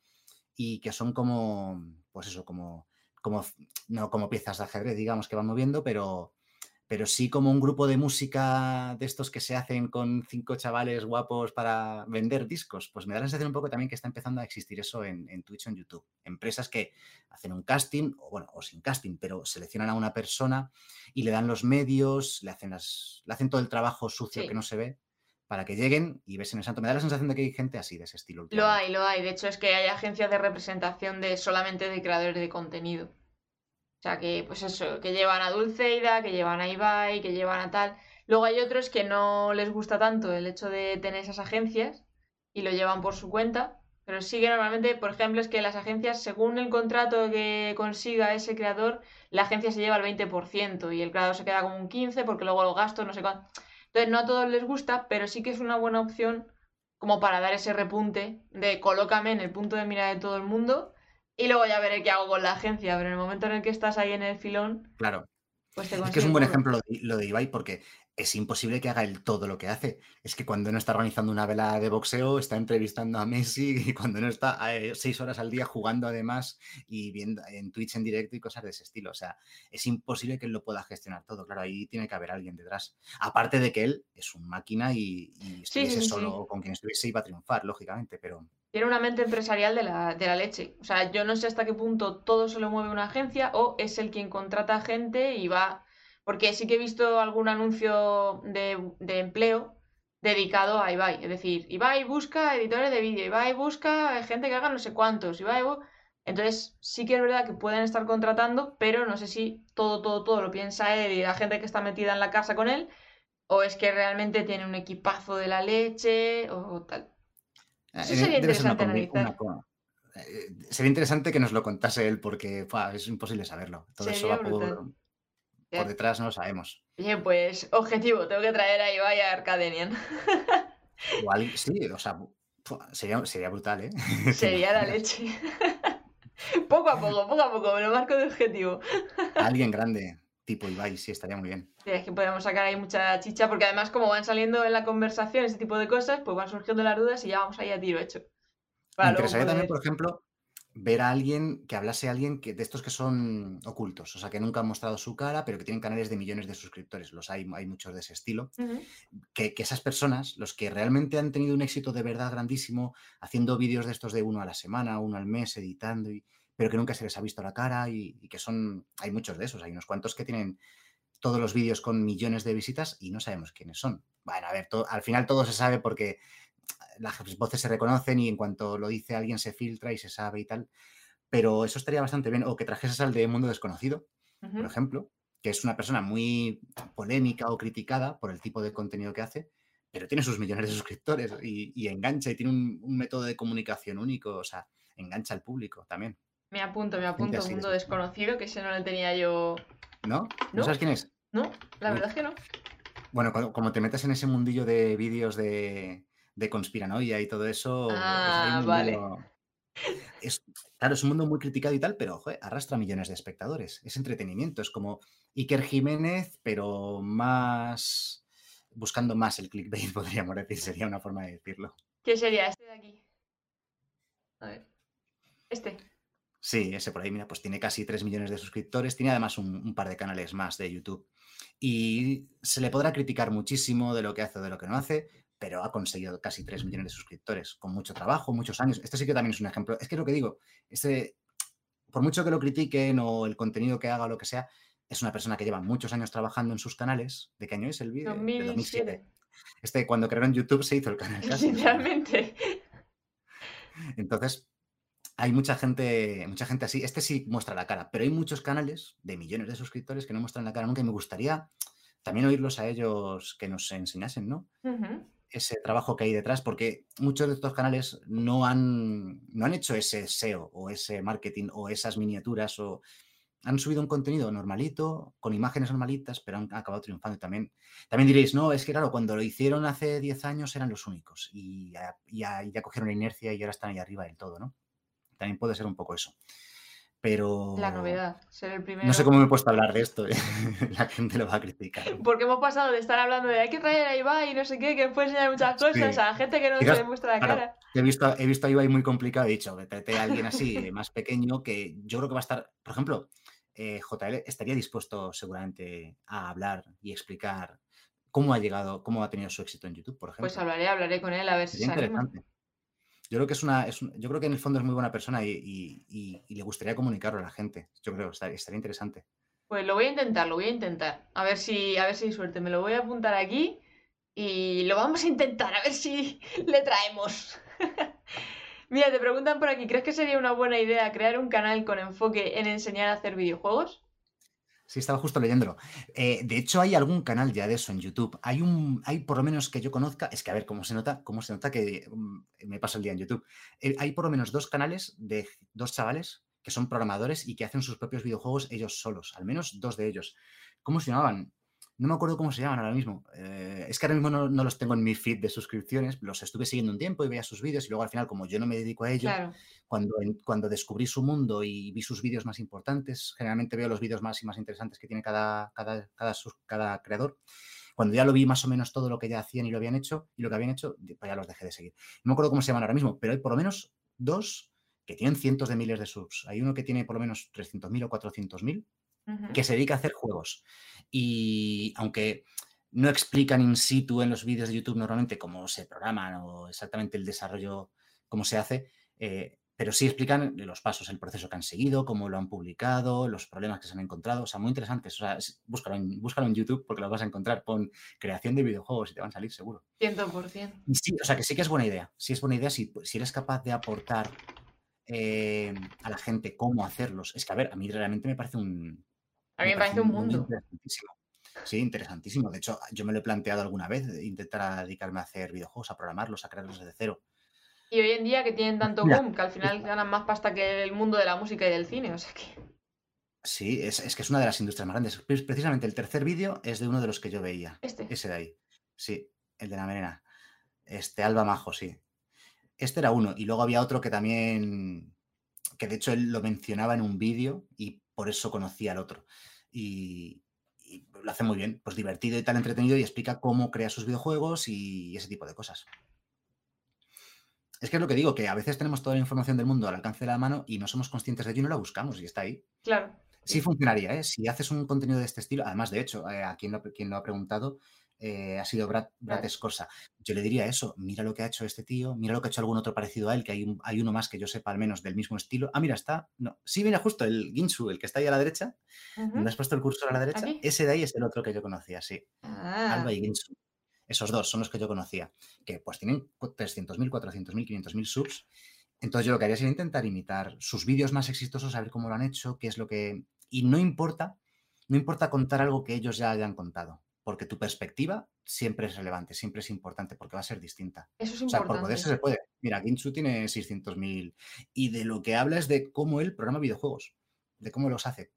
y que son como, pues eso, como, como, no como piezas de ajedrez, digamos, que van moviendo, pero, pero sí como un grupo de música de estos que se hacen con cinco chavales guapos para vender discos. Pues me da la sensación un poco también que está empezando a existir eso en, Twitch o en YouTube. Empresas que hacen un casting, o bueno, o sin casting, pero seleccionan a una persona y le dan los medios, le hacen, las, le hacen todo el trabajo sucio que no se ve para que lleguen y besen el santo. Me da la sensación de que hay gente así, de ese estilo. Lo hay, lo hay. De hecho, es que hay agencias de representación de solamente de creadores de contenido. Sea, que pues eso, que llevan a Dulceida, que llevan a Ibai, que llevan a tal. Luego hay otros que no les gusta tanto el hecho de tener esas agencias y lo llevan por su cuenta. Pero sí que normalmente, por ejemplo, es que las agencias, según el contrato que consiga ese creador, la agencia se lleva el 20% y el creador se queda como un 15% porque luego los gastos no sé cuánto. Entonces, no a todos les gusta, pero sí que es una buena opción como para dar ese repunte de colócame en el punto de mira de todo el mundo y luego ya veré qué hago con la agencia, pero en el momento en el que estás ahí en el filón. Claro. Pues es que es un buen ejemplo lo de Ibai porque es imposible que haga el todo lo que hace. Es que cuando no está organizando una vela de boxeo, está entrevistando a Messi y cuando no está eh, seis horas al día jugando además y viendo en Twitch en directo y cosas de ese estilo. O sea, es imposible que él lo pueda gestionar todo. Claro, ahí tiene que haber alguien detrás. Aparte de que él es un máquina y, y estuviese solo con quien estuviese iba a triunfar, lógicamente, pero tiene una mente empresarial de la, de la, leche. O sea, yo no sé hasta qué punto todo se lo mueve una agencia o es el quien contrata gente y va. Porque sí que he visto algún anuncio de, de empleo dedicado a Ibai. Es decir, Ibai busca editores de vídeo, Ibai busca gente que haga no sé cuántos, Ibai. Entonces, sí que es verdad que pueden estar contratando, pero no sé si todo, todo, todo lo piensa él y la gente que está metida en la casa con él, o es que realmente tiene un equipazo de la leche o tal. Eh, sería interesante eh, sería interesante que nos lo contase él porque es imposible saberlo. Todo eso va por, detrás, no lo sabemos. Bien, pues objetivo, tengo que traer a Ibai a Arcadenian. <laughs> Igual, sí, o sea, sería, sería brutal, ¿eh? <laughs> Sería la leche. <laughs> poco a poco, poco a poco, me lo marco de objetivo. Alguien grande tipo Ibai, sí, estaría muy bien. Sí, es que podemos sacar ahí mucha chicha, porque además como van saliendo en la conversación ese tipo de cosas, pues van surgiendo las dudas y ya vamos ahí a tiro hecho. Me interesaría también, por ejemplo, ver a alguien que hablase a alguien que, de estos que son ocultos, o sea, que nunca han mostrado su cara, pero que tienen canales de millones de suscriptores. Los hay, hay muchos de ese estilo. que, que, esas personas, los que realmente han tenido un éxito de verdad grandísimo, haciendo vídeos de estos de uno a la semana, uno al mes, editando y pero que nunca se les ha visto la cara y, que son, hay muchos de esos, hay unos cuantos que tienen todos los vídeos con millones de visitas y no sabemos quiénes son. Bueno, a ver, al final todo se sabe porque las voces se reconocen y en cuanto lo dice alguien se filtra y se sabe y tal, pero eso estaría bastante bien. O que trajeses al de Mundo Desconocido, por ejemplo, que es una persona muy polémica o criticada por el tipo de contenido que hace, pero tiene sus millones de suscriptores y, engancha y tiene un, un método de comunicación único, o sea, engancha al público también. Me apunto, me apunto. Mundo desconocido, que ese no lo tenía yo. ¿No? ¿No ¿No? sabes quién es? No, la verdad es que no. Bueno, cuando- como te metes en ese mundillo de vídeos de, de conspiranoia y todo eso, es, Ah, un vale. es- claro, es un mundo muy criticado y tal, pero joder, arrastra millones de espectadores. Es entretenimiento, es como Iker Jiménez, pero más buscando más el clickbait, <laughs> podríamos decir, sería una forma de decirlo. ¿Qué sería este de aquí? A ver. Este. Sí, ese por ahí, mira, pues tiene casi 3 millones de suscriptores, tiene además un, un par de canales más de YouTube. Y se le podrá criticar muchísimo de lo que hace o de lo que no hace, pero ha conseguido casi 3 millones de suscriptores, con mucho trabajo, muchos años. Este sí que también es un ejemplo. Es que es lo que digo, este, por mucho que lo critiquen o el contenido que haga o lo que sea, es una persona que lleva muchos años trabajando en sus canales. ¿De qué año es el vídeo? De 2007. 2007. Este, cuando crearon YouTube se hizo el canal <laughs> casi. Literalmente. entonces, hay mucha gente, mucha gente así. Este sí muestra la cara, pero hay muchos canales de millones de suscriptores que no muestran la cara nunca y me gustaría también oírlos a ellos que nos enseñasen, ¿no? Ujú. Ese trabajo que hay detrás, porque muchos de estos canales no han, no han hecho ese SEO o ese marketing o esas miniaturas o han subido un contenido normalito, con imágenes normalitas, pero han acabado triunfando. También, también diréis, no, es que claro, cuando lo hicieron hace 10 años eran los únicos y ya, ya, ya cogieron la inercia y ahora están ahí arriba del todo, ¿no? También puede ser un poco eso. Pero La novedad, ser el primero. no sé cómo me he puesto a hablar de esto. <laughs> la gente lo va a criticar. Porque hemos pasado de estar hablando de hay que traer a Ibai y no sé qué, que puede enseñar muchas Sí. cosas, a gente que no Quizás, se muestra la claro, cara. He visto, he visto a Ibai muy complicado, he dicho, que trate a alguien así, más pequeño, que yo creo que va a estar, por ejemplo, eh, JL estaría dispuesto seguramente a hablar y explicar cómo ha llegado, cómo ha tenido su éxito en YouTube, por ejemplo. Pues hablaré, hablaré con él a ver si se anima. Yo creo que es una, yo creo que en el fondo es muy buena persona y, y- le gustaría comunicarlo a la gente. Yo creo estaría, estaría interesante. Pues lo voy a intentar, lo voy a intentar. A ver si, a ver si hay suerte. Me lo voy a apuntar aquí y lo vamos a intentar, a ver si <laughs> le traemos. <laughs> Mira, te preguntan por aquí, ¿crees que sería una buena idea crear un canal con enfoque en enseñar a hacer videojuegos? Sí, estaba justo leyéndolo. Eh, de hecho, hay algún canal ya de eso en YouTube. Hay un, hay por lo menos que yo conozca, es que a ver cómo se nota, cómo se nota que mm, me paso el día en YouTube. Eh, hay por lo menos dos canales de dos chavales que son programadores y que hacen sus propios videojuegos ellos solos, al menos dos de ellos. ¿Cómo se llamaban? No me acuerdo cómo se llaman ahora mismo. Eh, es que ahora mismo no, no los tengo en mi feed de suscripciones. Los estuve siguiendo un tiempo y veía sus vídeos y luego al final, como yo no me dedico a ello, Claro, cuando, cuando descubrí su mundo y vi sus vídeos más importantes, generalmente veo los vídeos más y más interesantes que tiene cada, cada, cada creador. Cuando ya lo vi más o menos todo lo que ya hacían y lo habían hecho y lo que habían hecho, pues ya los dejé de seguir. No me acuerdo cómo se llaman ahora mismo, pero hay por lo menos dos que tienen cientos de miles de subs. Hay uno que tiene por lo menos 300.000 o 400.000 que se dedica a hacer juegos. Y aunque no explican in situ en los vídeos de YouTube normalmente cómo se programan o exactamente el desarrollo, cómo se hace, eh, pero sí explican los pasos, el proceso que han seguido, cómo lo han publicado, los problemas que se han encontrado. O sea, muy interesantes. O sea, búscalo en, búscalo en YouTube porque lo vas a encontrar. Pon creación de videojuegos y te van a salir seguro. 100%. Y sí, o sea, que sí que es buena idea. Sí es buena idea si, si eres capaz de aportar eh, a la gente cómo hacerlos. Es que, a ver, a mí realmente me parece un, A mí me parece un mundo interesantísimo. Sí, interesantísimo. De hecho, yo me lo he planteado alguna vez, intentar dedicarme a hacer videojuegos, a programarlos, a crearlos desde cero. Y hoy en día que tienen tanto boom, que al final ganan más pasta que el mundo de la música y del cine, o sea que... Sí, es, es que es una de las industrias más grandes. Pre- Precisamente el tercer vídeo es de uno de los que yo veía. Este. Ese de ahí. Sí, el de la merena. Este, Alba Majo, sí. Este era uno. Y luego había otro que también, que de hecho él lo mencionaba en un vídeo y por eso conocía al otro. Y, y lo hace muy bien, pues divertido y tal, entretenido y explica cómo crea sus videojuegos y ese tipo de cosas. Es que es lo que digo, que a veces tenemos toda la información del mundo al alcance de la mano y no somos conscientes de ello y no la buscamos y está ahí. Claro. Sí funcionaría, ¿eh? Si haces un contenido de este estilo, además de hecho, eh, a quien lo, quien lo ha preguntado eh, ha sido Brad, Brad. Yo le diría eso, mira lo que ha hecho este tío, mira lo que ha hecho algún otro parecido a él, que hay, un- hay uno más que yo sepa al menos del mismo estilo. Ah, mira, está, no, sí, mira justo el Ginsu, el que está ahí a la derecha, Ujú. ¿me has puesto el cursor a la derecha? ¿Aquí? Ese de ahí es el otro que yo conocía, sí. Ah, Alba y Ginsu. Esos dos son los que yo conocía, que pues tienen cu- 300.000, 400.000, 500.000 subs. Entonces yo lo que haría sería intentar imitar sus vídeos más exitosos, a ver cómo lo han hecho, qué es lo que... Y no importa, no importa contar algo que ellos ya hayan contado. Porque tu perspectiva siempre es relevante, siempre es importante, porque va a ser distinta. Eso es O sea, importante. por poderse se puede. Mira, Ginchu tiene 600.000 y de lo que habla es de cómo él programa videojuegos, de cómo los hace.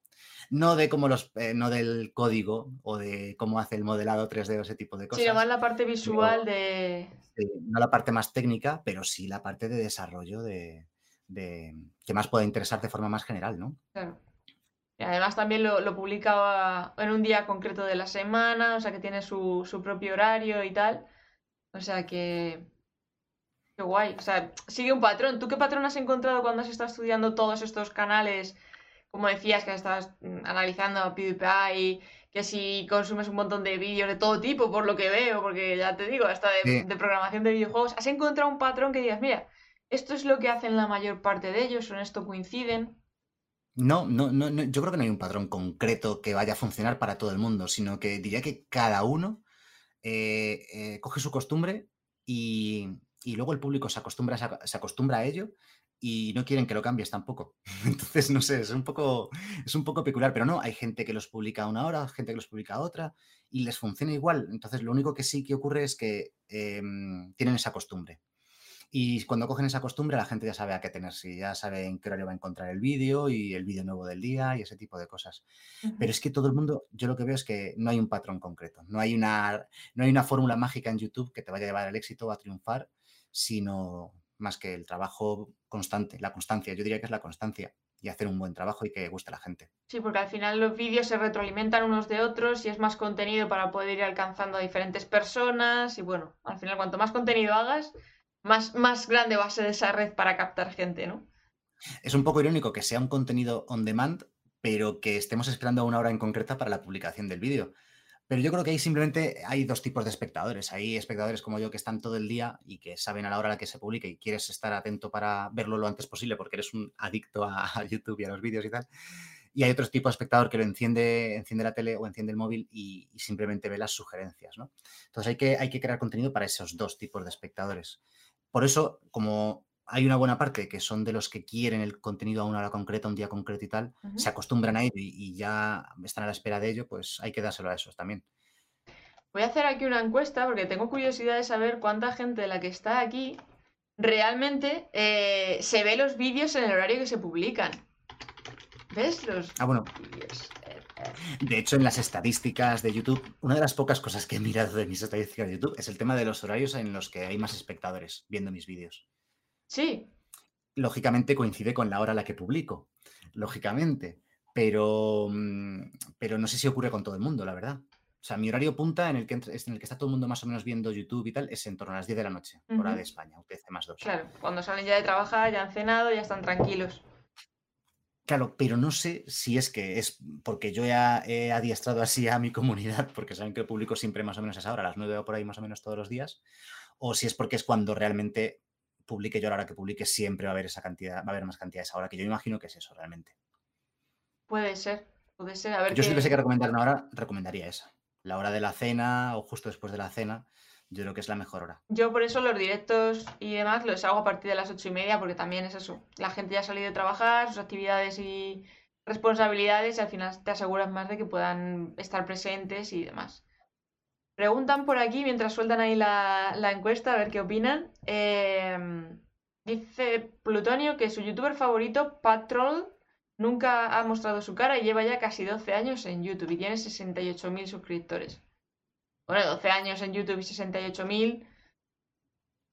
No de cómo los, eh, no del código o de cómo hace el modelado 3D o ese tipo de cosas. Sí, nomás la parte visual de... Sí, no la parte más técnica, pero sí la parte de desarrollo de, de- que más pueda interesar de forma más general, ¿no? Claro. Y además también lo, lo publica en un día concreto de la semana, o sea que tiene su, su propio horario y tal. O sea que... Qué guay. O sea, sigue un patrón. ¿Tú qué patrón has encontrado cuando has estado estudiando todos estos canales? Como decías, que estabas mm, analizando a PewDiePie, que si consumes un montón de vídeos de todo tipo, por lo que veo, porque ya te digo, hasta de, Sí. de programación de videojuegos, ¿has encontrado un patrón que digas, mira, esto es lo que hacen la mayor parte de ellos, o en esto coinciden? No, no, no, no, yo creo que no hay un patrón concreto que vaya a funcionar para todo el mundo, sino que diría que cada uno eh, eh, coge su costumbre y, luego el público se acostumbra, a ello y no quieren que lo cambies tampoco. <laughs> Entonces, no sé, es un poco, es un poco peculiar, pero no, hay gente que los publica una hora, gente que los publica otra y les funciona igual. Entonces, lo único que sí que ocurre es que em, tienen esa costumbre. Y cuando cogen esa costumbre, la gente ya sabe a qué tenerse, ya sabe en qué horario va a encontrar el vídeo y el vídeo nuevo del día y ese tipo de cosas. Pero es que todo el mundo, yo lo que veo es que no hay un patrón concreto, no hay una, no hay una fórmula mágica en YouTube que te vaya a llevar al éxito o a triunfar, sino más que el trabajo constante, la constancia. Yo diría que es la constancia y hacer un buen trabajo y que guste a la gente. Sí, porque al final los vídeos se retroalimentan unos de otros y es más contenido para poder ir alcanzando a diferentes personas y bueno, al final cuanto más contenido hagas, más, más grande va a ser esa red para captar gente, ¿no? Es un poco irónico que sea un contenido on demand, pero que estemos esperando a una hora en concreta para la publicación del vídeo. Pero yo creo que ahí simplemente hay dos tipos de espectadores. Hay espectadores como yo que están todo el día y que saben a la hora a la que se publica y quieres estar atento para verlo lo antes posible porque eres un adicto a, YouTube y a los vídeos y tal. Y hay otro tipo de espectador que lo enciende, enciende la tele o enciende el móvil y, y simplemente ve las sugerencias, ¿no? Entonces hay que, hay que crear contenido para esos dos tipos de espectadores. Por eso, como hay una buena parte que son de los que quieren el contenido a una hora concreta, un día concreto y tal, se acostumbran a ello y, y ya están a la espera de ello, pues hay que dárselo a esos también. Voy a hacer aquí una encuesta porque tengo curiosidad de saber cuánta gente de la que está aquí realmente eh, se ve los vídeos en el horario que se publican. ¿Ves los Ah, bueno, vídeos? De hecho en las estadísticas de YouTube, una de las pocas cosas que he mirado de mis estadísticas de YouTube es el tema de los horarios en los que hay más espectadores viendo mis vídeos. Sí, lógicamente coincide con la hora a la que publico, lógicamente, pero, mm, pero no sé si ocurre con todo el mundo, la verdad. O sea, mi horario punta en el que, en el que está todo el mundo más o menos viendo YouTube y tal es en torno a las 10 de la noche, hora de España, UTC más 2. claro, cuando salen ya de trabajar, ya han cenado, ya están tranquilos. Claro, pero no sé si es que es porque yo ya he adiestrado así a mi comunidad, porque saben que publico siempre más o menos a esa hora, a las 9 o por ahí más o menos todos los días, o si es porque es cuando realmente publique yo a la hora que publique siempre va a haber esa cantidad, va a haber más cantidad a esa hora, que yo imagino que es eso realmente. Puede ser, puede ser. A ver Yo si qué- tuviese que recomendar una hora, recomendaría esa. La hora de la cena o justo después de la cena, yo creo que es la mejor hora. Yo por eso los directos y demás los hago a partir de las ocho y media, porque también es eso. La gente ya ha salido de trabajar, sus actividades y responsabilidades, y al final te aseguras más de que puedan estar presentes y demás. Preguntan por aquí, mientras sueltan ahí la, la encuesta, a ver qué opinan. Eh, dice Plutonio que su youtuber favorito, Patrol, nunca ha mostrado su cara y lleva ya casi 12 años en YouTube y tiene 68.000 suscriptores. Bueno, 12 años en YouTube y 68.000.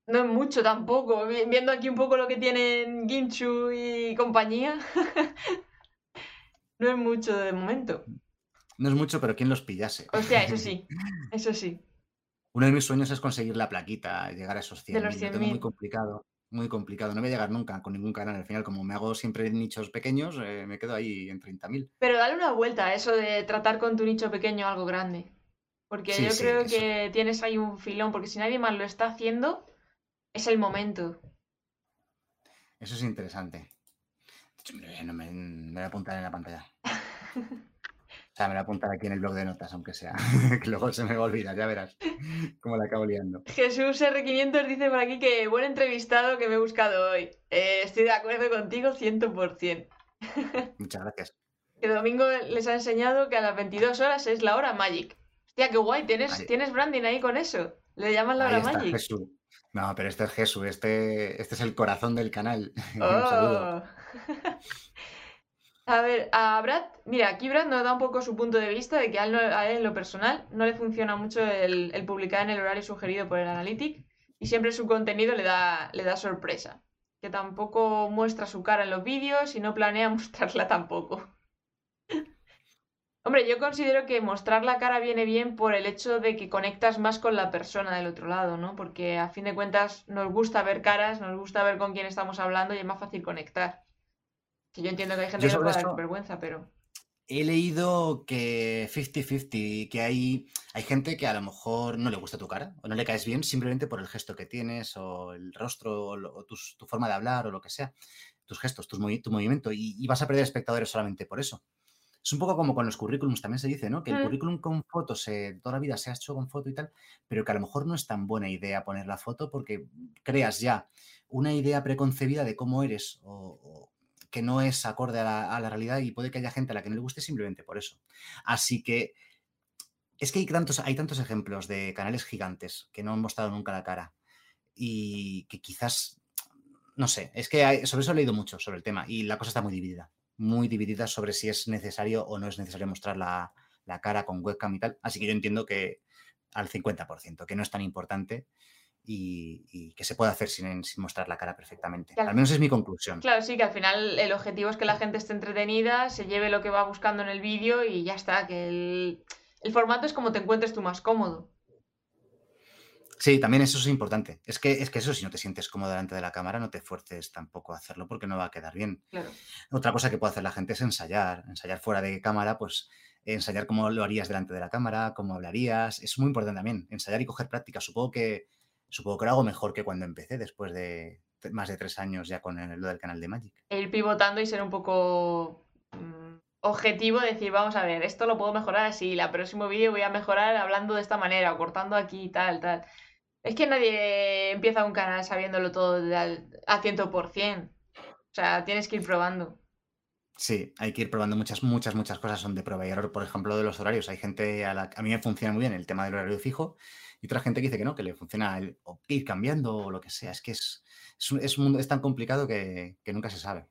No es mucho tampoco. Vi- Viendo aquí un poco lo que tienen Ginchu y compañía. <laughs> No es mucho de momento. No es mucho, pero ¿quién los pillase? Hostia, eso sí. <laughs> Eso sí. Uno de mis sueños es conseguir la plaquita, llegar a esos 100.000. los Lo tengo muy 100.000. complicado, muy complicado. No voy a llegar nunca con ningún canal. Al final, como me hago siempre nichos pequeños, eh, me quedo ahí en 30.000. Pero dale una vuelta a eso de tratar con tu nicho pequeño algo grande. Porque Sí, yo sí, creo eso. que tienes ahí un filón, porque si nadie más lo está haciendo, es el momento. Eso es interesante. De hecho, me, no me, me voy a apuntar en la pantalla. <laughs> O sea, me voy a apuntar aquí en el blog de notas, aunque sea. <laughs> que luego se me va a olvidar, ya verás cómo la acabo liando. Jesús R500 dice por aquí que buen entrevistado que me he buscado hoy. Eh, estoy de acuerdo contigo 100%. <laughs> Muchas gracias. Que Domingo les ha enseñado que a las 22 horas es la hora Magic. Tía, qué guay, tienes, tienes branding ahí con eso. Le llaman la Magic. No, pero este es Jesús, este, este es el corazón del canal. <laughs> Oh. <laughs> a ver, a Brad, mira, aquí Brad nos da un poco su punto de vista de que a él, en lo personal no le funciona mucho el, publicar en el horario sugerido por el Analytic y siempre su contenido le da, le da sorpresa. Que tampoco muestra su cara en los vídeos y no planea <laughs> mostrarla tampoco. Hombre, yo considero que mostrar la cara viene bien por el hecho de que conectas más con la persona del otro lado, ¿no? Porque a fin de cuentas nos gusta ver caras, nos gusta ver con quién estamos hablando y es más fácil conectar. Que yo entiendo que hay gente que no puede dar vergüenza, pero. He leído que 50-50, que hay, hay gente que a lo mejor no le gusta tu cara o no le caes bien simplemente por el gesto que tienes o el rostro o, tu, forma de hablar o lo que sea, tus gestos, tu movimiento y vas a perder espectadores solamente por eso. Es un poco como con los currículums, también se dice, ¿no? Que el mm. currículum con fotos toda la vida se ha hecho con foto y tal, pero que a lo mejor no es tan buena idea poner la foto porque creas ya una idea preconcebida de cómo eres o, que no es acorde a la, realidad y puede que haya gente a la que no le guste simplemente por eso. Así que es que hay tantos, hay tantos ejemplos de canales gigantes que no han mostrado nunca la cara y que quizás, no sé, es que sobre eso he leído mucho sobre el tema y la cosa está muy dividida muy divididas sobre si es necesario o no es necesario mostrar la, cara con webcam y tal. Así que yo entiendo que al 50%, que no es tan importante y, que se puede hacer sin, mostrar la cara perfectamente. Al, menos es mi conclusión. Claro, sí, que al final el objetivo es que la gente esté entretenida, se lleve lo que va buscando en el vídeo y ya está, que el, el formato es como te encuentres tú más cómodo. Sí, también eso es importante. Es que, es que eso, si no te sientes cómodo delante de la cámara, no te fuerces tampoco a hacerlo porque no va a quedar bien. Otra cosa que puede hacer la gente es ensayar. Ensayar fuera de cámara, pues ensayar cómo lo harías delante de la cámara, cómo hablarías. Es muy importante también. Ensayar y coger práctica. Supongo que, supongo que lo hago mejor que cuando empecé, después de más de tres años ya con lo del canal de Magic. Ir pivotando y ser un poco mm, objetivo, decir, vamos a ver, esto lo puedo mejorar así, la próximo vídeo voy a mejorar hablando de esta manera, o cortando aquí y tal, tal. Es que nadie empieza un canal sabiéndolo todo a 100%. O sea, tienes que ir probando. Sí, hay que ir probando muchas, muchas, muchas cosas. Son de prueba y error, por ejemplo, de los horarios. Hay gente a la a mí me funciona muy bien el tema del horario fijo y otra gente que dice que no, que le funciona el, ir cambiando o lo que sea. Es que es, es, un, es tan complicado que, que nunca se sabe.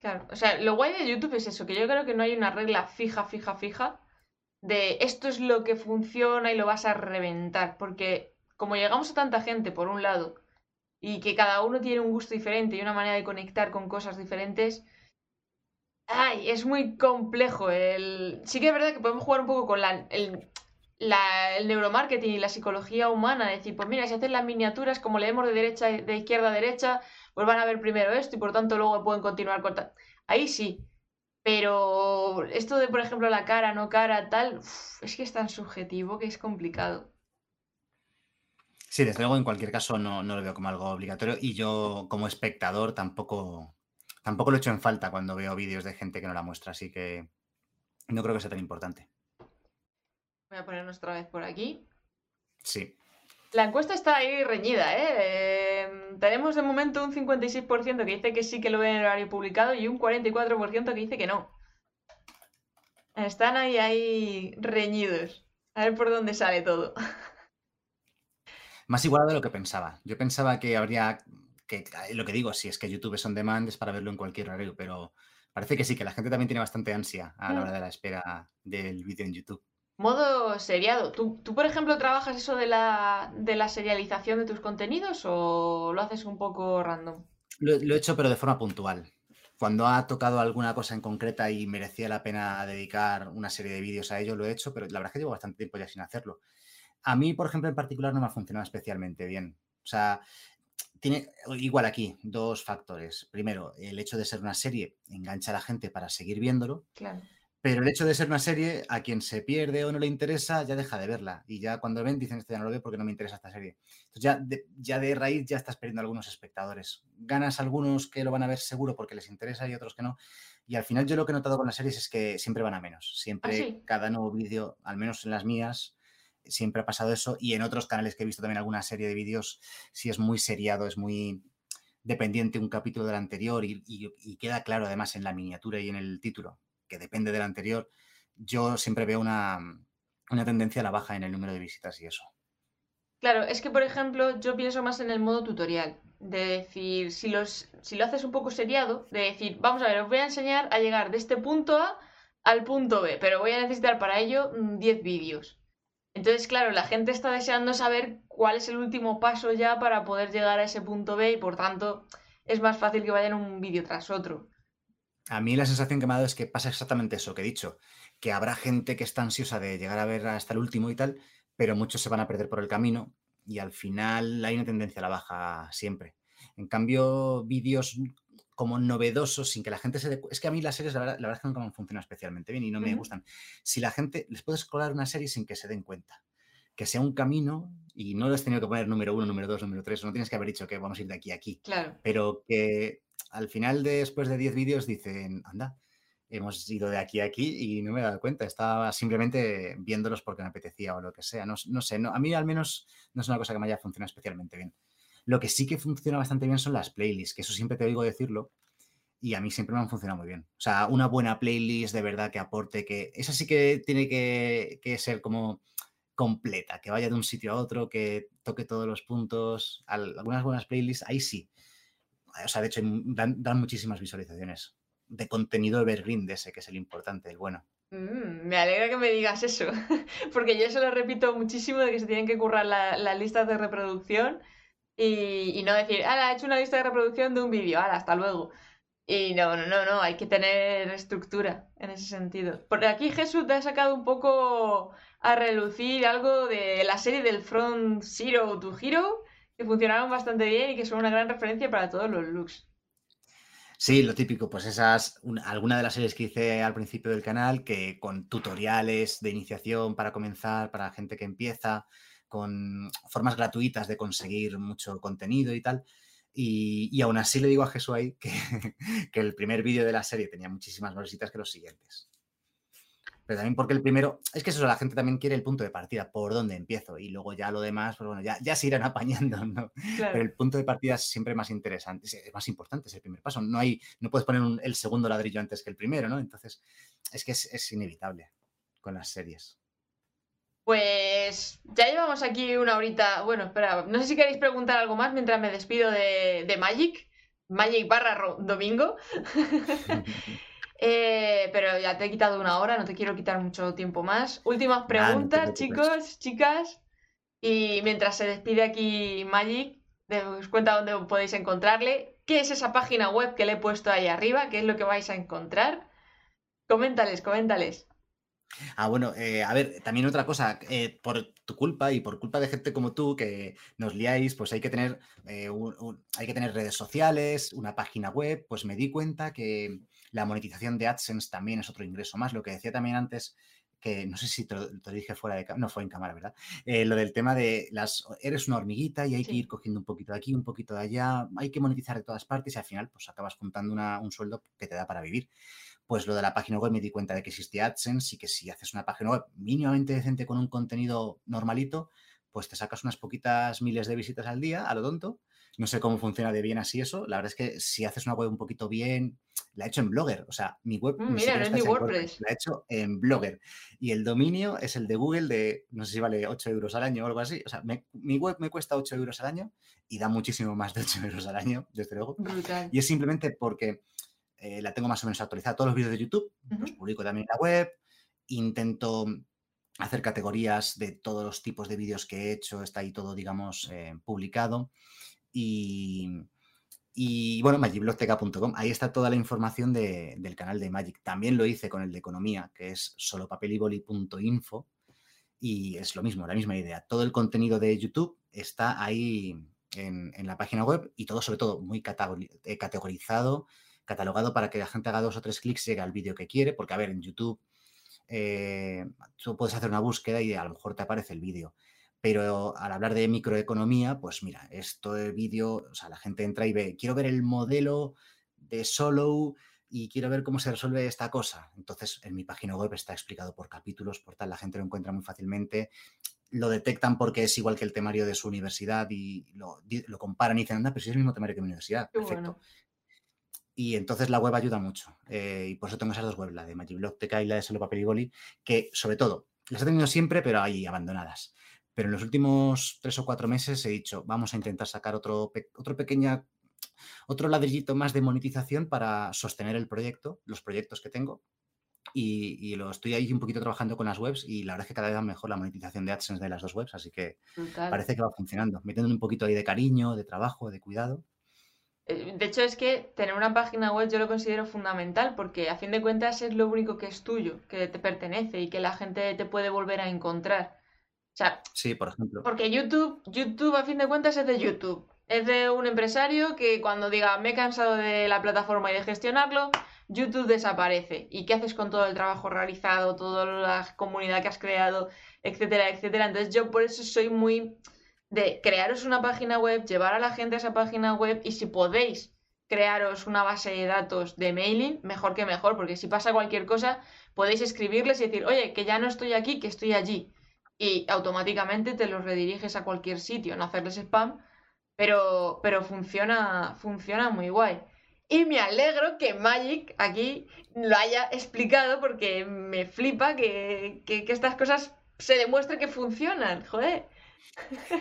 Claro, o sea, lo guay de YouTube es eso, que yo creo que no hay una regla fija, fija, fija de esto es lo que funciona y lo vas a reventar, porque como llegamos a tanta gente, por un lado, y que cada uno tiene un gusto diferente y una manera de conectar con cosas diferentes, ay, es muy complejo. El... Sí que es verdad que podemos jugar un poco con la, el, neuromarketing y la psicología humana, decir, pues mira, si hacen las miniaturas, como leemos de derecha de izquierda a derecha, pues van a ver primero esto y por tanto luego pueden continuar con Ahí sí. Pero esto de, por ejemplo, la cara, no cara, tal, es que es tan subjetivo que es complicado. Sí, desde luego, en cualquier caso, no, lo veo como algo obligatorio y yo como espectador tampoco, tampoco lo echo en falta cuando veo vídeos de gente que no la muestra, así que no creo que sea tan importante. Voy a ponernos otra vez por aquí. Sí. La encuesta está ahí reñida, ¿eh? Em, tenemos de momento un 56% que dice que sí que lo ve en el horario publicado y un 44% que dice que no. Están ahí, ahí reñidos. A ver por dónde sale todo. <laughs> Más igualado de lo que pensaba. Yo pensaba que habría, que lo que digo, si es que YouTube es on demand es para verlo en cualquier horario, pero parece que sí, que la gente también tiene bastante ansia a la hora de la espera del vídeo en YouTube. Modo seriado. ¿Tú, por ejemplo, trabajas eso de la, de la serialización de tus contenidos o lo haces un poco random? Lo, lo he hecho, pero de forma puntual. Cuando ha tocado alguna cosa en concreta y merecía la pena dedicar una serie de vídeos a ello, lo he hecho, pero la verdad es que llevo bastante tiempo ya sin hacerlo. A mí, por ejemplo, en particular no me ha funcionado especialmente bien. O sea, tiene igual aquí dos factores. Primero, el hecho de ser una serie engancha a la gente para seguir viéndolo. Claro. Pero el hecho de ser una serie, a quien se pierde o no le interesa, ya deja de verla. Y ya cuando ven, dicen, esto ya no lo veo porque no me interesa esta serie. Entonces ya de, ya de raíz ya estás perdiendo algunos espectadores. Ganas algunos que lo van a ver seguro porque les interesa y otros que no. Y al final yo lo que he notado con las series es que siempre van a menos. Siempre ¿Ah, cada nuevo vídeo, al menos en las mías, siempre ha pasado eso y en otros canales que he visto también alguna serie de vídeos, si es muy seriado, es muy dependiente un capítulo del anterior y, queda claro además en la miniatura y en el título que depende del anterior, yo siempre veo una, una tendencia a la baja en el número de visitas y eso. Claro, es que por ejemplo yo pienso más en el modo tutorial, de decir, si, los, si lo haces un poco seriado, de decir, vamos a ver, os voy a enseñar a llegar de este punto A al punto B, pero voy a necesitar para ello 10 mm, vídeos. Entonces, claro, la gente está deseando saber cuál es el último paso ya para poder llegar a ese punto B y por tanto es más fácil que vayan un vídeo tras otro. A mí la sensación que me ha dado es que pasa exactamente eso que he dicho, que habrá gente que está ansiosa de llegar a ver hasta el último y tal, pero muchos se van a perder por el camino y al final hay una tendencia a la baja siempre. En cambio, vídeos como novedosos, sin que la gente se dé... Es que a mí las series, la verdad, es que nunca me han funcionado especialmente bien y no me gustan. Si la gente... Les puedes colar una serie sin que se den cuenta. Que sea un camino y no les has tenido que poner número uno, número dos, número tres. No tienes que haber dicho que vamos a ir de aquí a aquí. Claro. Pero que al final, después de 10 vídeos, dicen, anda, hemos ido de aquí a aquí y no me he dado cuenta. Estaba simplemente viéndolos porque me apetecía o lo que sea. No, sé, no, a mí al menos no es una cosa que me haya funcionado especialmente bien. Lo que sí que funciona bastante bien son las playlists, que eso siempre te oigo decirlo y a mí siempre me han funcionado muy bien. O sea, una buena playlist de verdad que aporte, que esa sí que tiene que, ser como completa, que vaya de un sitio a otro, que toque todos los puntos. Algunas buenas playlists, ahí sí. O sea, de hecho, dan, dan muchísimas visualizaciones de contenido evergreen de ese, que es el importante, el bueno. Mm, me alegra que me digas eso, <laughs> porque yo se lo repito muchísimo de que se tienen que currar las listas de reproducción y, no decir, ah, he hecho una lista de reproducción de un vídeo, ahora, hasta luego. Y no, no, no, no, hay que tener estructura en ese sentido. Porque aquí Jesús te ha sacado un poco a relucir algo de la serie del Front Zero to Hero, que funcionaron bastante bien y que son una gran referencia para todos los looks. Sí, lo típico, pues esas, alguna de las series que hice al principio del canal, que con tutoriales de iniciación para comenzar, para gente que empieza, con formas gratuitas de conseguir mucho contenido y tal. Y, aún así le digo a Jesús ahí que, <laughs> que el primer vídeo de la serie tenía muchísimas más visitas que los siguientes. Pero también porque el primero, es que eso, la gente también quiere el punto de partida, por dónde empiezo, y luego ya lo demás, pues bueno, ya, ya se irán <laughs> apañando, ¿no? Pero el punto de partida es siempre más interesante, es más importante, es el primer paso. No hay, no puedes poner el segundo ladrillo antes que el primero, ¿no? Entonces, es que es, inevitable con las series. Pues ya llevamos aquí una horita. Bueno, espera, no sé si queréis preguntar algo más mientras me despido de, de Magic. Magic barra domingo. <laughs> Eh, pero ya te he quitado una hora, no te quiero quitar mucho tiempo más. Últimas preguntas, chicos, chicas. Y mientras se despide aquí Magic, os cuenta dónde podéis encontrarle. ¿Qué es esa página web que le he puesto ahí arriba? ¿Qué es lo que vais a encontrar? Coméntales, coméntales. Ah, bueno, eh, a ver, también otra cosa, eh, por tu culpa y por culpa de gente como tú que nos liáis, pues hay que tener, hay que tener redes sociales, una página web, pues me di cuenta que, la monetización de AdSense también es otro ingreso más. Lo que decía también antes, que no sé si te lo, dije fuera de no fue en cámara, ¿verdad? Eh, lo del tema de las eres una hormiguita y hay que ir cogiendo un poquito de aquí, un poquito de allá, hay que monetizar de todas partes y al final pues acabas juntando un sueldo que te da para vivir. Pues lo de la página web me di cuenta de que existía AdSense y que si haces una página web mínimamente decente con un contenido normalito, pues te sacas unas poquitas miles de visitas al día, a lo tonto. No sé cómo funciona de bien así eso. La verdad es que si haces una web un poquito bien, la he hecho en Blogger. O sea, mi web. Mm, mira, no es mi WordPress. La he hecho en Blogger. Y el dominio es el de Google de, no sé si vale 8 euros al año o algo así. O sea, mi web me cuesta 8 euros al año y da muchísimo más de 8 <laughs> euros al año, desde luego. Y es simplemente porque eh, la tengo más o menos actualizada. Todos los vídeos de YouTube los publico también en la web. Intento hacer categorías de todos los tipos de vídeos que he hecho. Está ahí todo, digamos, eh, publicado. Y y bueno, magicblogteca.com, ahí está toda la información del canal de Magic. También lo hice con el de economía, que es solopapeliboli.info. Y es lo mismo, la misma idea. Todo el contenido de YouTube está ahí en, la página web y todo, sobre todo, muy eh, categorizado, catalogado para que la gente haga dos o tres clics y llegue al vídeo que quiere. Porque, a ver, en YouTube eh, tú puedes hacer una búsqueda y a lo mejor te aparece el vídeo. Pero al hablar de microeconomía, pues mira, esto de vídeo, o sea, la gente entra y ve, quiero ver el modelo de Solo y quiero ver cómo se resuelve esta cosa. Entonces, en mi página web está explicado por capítulos, por tal, la gente lo encuentra muy fácilmente. Lo detectan porque es igual que el temario de su universidad y lo, comparan y dicen, anda, pero si es el mismo temario que mi universidad. Perfecto. Y entonces la web ayuda mucho. Eh, y por eso tengo esas dos webs, la de Magiblog TK y la de Solo Papel y que sobre todo las he tenido siempre, pero ahí abandonadas. Pero en los últimos tres o cuatro meses he dicho, vamos a intentar sacar otro, otro pequeña, otro ladrillito más de monetización para sostener el proyecto, los proyectos que tengo. Y, lo estoy ahí un poquito trabajando con las webs y la verdad es que cada vez va mejor la monetización de AdSense de las dos webs, así que parece que va funcionando, metiendo un poquito ahí de cariño, de trabajo, de cuidado. Eh, de hecho, es que tener una página web yo lo considero fundamental porque a fin de cuentas es lo único que es tuyo, que te pertenece y que la gente te puede volver a encontrar. O sea, sí, por ejemplo. Porque YouTube, YouTube a fin de cuentas es de YouTube. Es de un empresario que cuando diga me he cansado de la plataforma y de gestionarlo, YouTube desaparece. ¿Y qué haces con todo el trabajo realizado, toda la comunidad que has creado, etcétera, etcétera? Entonces yo por eso soy muy de crearos una página web, llevar a la gente a esa página web y si podéis crearos una base de datos de mailing, mejor que mejor, porque si pasa cualquier cosa, podéis escribirles y decir, oye, que ya no estoy aquí, que estoy allí. Y automáticamente te los rediriges a cualquier sitio, no hacerles spam, pero, pero funciona, funciona muy guay. Y me alegro que Magic aquí lo haya explicado porque me flipa que, que, que estas cosas se demuestre que funcionan, joder.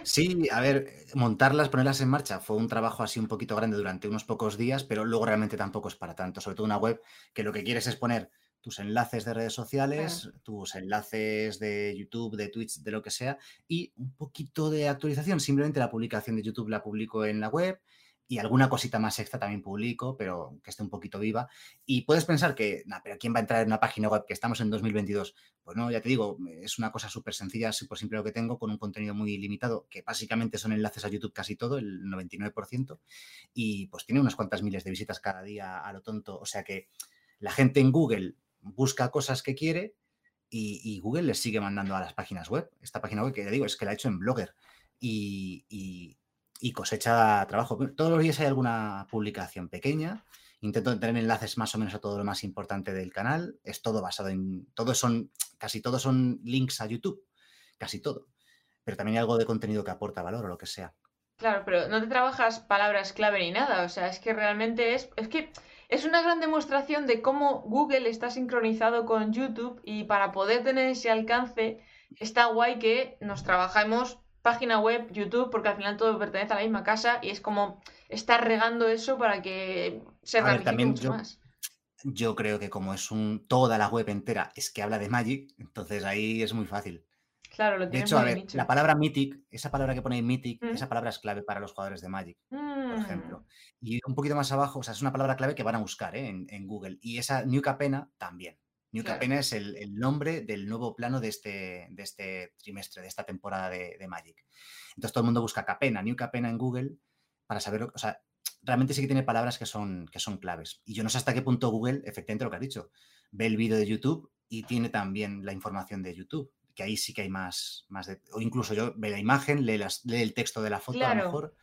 Sí, a ver, montarlas, ponerlas en marcha fue un trabajo así un poquito grande durante unos pocos días, pero luego realmente tampoco es para tanto. Sobre todo una web que lo que quieres es poner tus enlaces de redes sociales, tus enlaces de YouTube, de Twitch, de lo que sea, y un poquito de actualización. Simplemente la publicación de YouTube la publico en la web y alguna cosita más extra también publico, pero que esté un poquito viva. Y puedes pensar que, nah, pero ¿quién va a entrar en una página web que estamos en 2022? Pues no, ya te digo, es una cosa súper sencilla, súper simple lo que tengo, con un contenido muy limitado, que básicamente son enlaces a YouTube casi todo, el 99%, y pues tiene unas cuantas miles de visitas cada día a lo tonto. O sea que la gente en Google busca cosas que quiere y, Google les sigue mandando a las páginas web. Esta página web que ya digo es que la he hecho en Blogger. y y cosecha trabajo. Todos los días hay alguna publicación pequeña. Intento tener enlaces más o menos a todo lo más importante del canal. Es todo basado en. Todos son. Casi todos son links a YouTube. Casi todo. Pero también hay algo de contenido que aporta valor o lo que sea. Claro, pero no te trabajas palabras clave ni nada. O sea, es que realmente es. Es que es una gran demostración de cómo Google está sincronizado con YouTube y para poder tener ese alcance está guay que nos trabajamos página web, YouTube, porque al final todo pertenece a la misma casa y es como estar regando eso para que se ramifique mucho más. Yo creo que como es un toda la web entera es que habla de Magic, entonces ahí es muy fácil. Claro, lo De hecho, a ver, la palabra Mythic, esa palabra que ponéis Mythic, mm. esa palabra es clave para los jugadores de Magic, por ejemplo. Mm. Y un poquito más abajo, o sea, es una palabra clave que van a buscar ¿eh? en, en, Google. Y esa New Capena también. New Capena es el, nombre del nuevo plano de este, de este trimestre, de esta temporada de, Magic. Entonces todo el mundo busca Capena, New Capena en Google para saber, o sea, realmente sí que tiene palabras que son, que son claves. Y yo no sé hasta qué punto Google, efectivamente lo que has dicho, ve el vídeo de YouTube y tiene también la información de YouTube, que ahí sí que hay más, más de, o incluso yo ve la imagen, lee, las, lee el texto de la foto a lo mejor.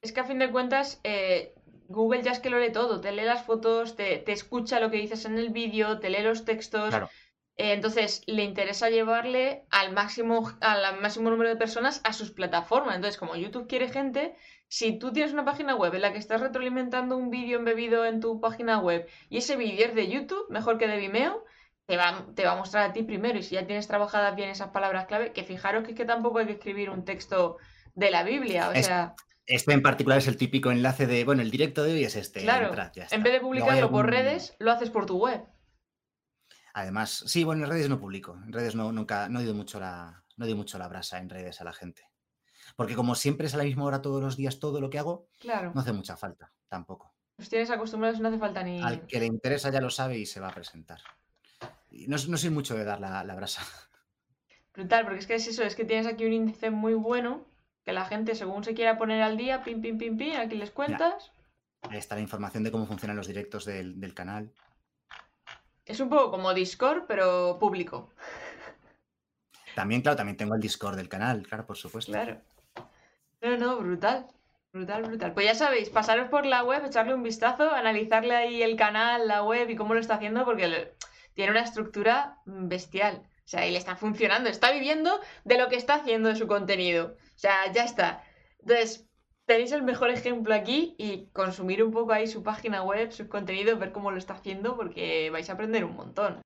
Es que a fin de cuentas, eh, Google ya es que lo lee todo, te lee las fotos, te, escucha lo que dices en el vídeo, te lee los textos. Eh, entonces, le interesa llevarle al máximo, al máximo número de personas a sus plataformas. Entonces, como YouTube quiere gente, si tú tienes una página web en la que estás retroalimentando un vídeo embebido en tu página web y ese vídeo es de YouTube, mejor que de Vimeo, te va, te va a mostrar a ti primero. Y si ya tienes trabajadas bien esas palabras clave, que fijaros que es que tampoco hay que escribir un texto de la Biblia. O sea. Este en particular es el típico enlace de, bueno, el directo de hoy es este. Claro, en vez de publicarlo por redes, lo haces por tu web. Además, sí, bueno, en redes no publico. En redes no, nunca, no doy mucho la, no doy mucho la brasa en redes a la gente. Porque como siempre es a la misma hora todos los días todo lo que hago, claro. no hace mucha falta, tampoco. Los tienes acostumbrados, no hace falta ni... Al que le interesa ya lo sabe y se va a presentar. no, no soy mucho de dar la, la brasa. Brutal, porque es que es eso, es que tienes aquí un índice muy bueno que la gente, según se quiera poner al día, pim, pim, pim, pim, aquí les cuentas. Ahí está la información de cómo funcionan los directos del, canal. Es un poco como Discord, pero público. También, claro, también tengo el Discord del canal, claro, por supuesto. Claro. No, no, brutal. Brutal, brutal. Pues ya sabéis, pasaros por la web, echarle un vistazo, analizarle ahí el canal, la web y cómo lo está haciendo, porque tiene una estructura bestial. O sea, y le está funcionando, está viviendo de lo que está haciendo de su contenido. O sea, ya está. Entonces, tenéis el mejor ejemplo aquí y consumir un poco ahí su página web, su contenido, ver cómo lo está haciendo, porque vais a aprender un montón.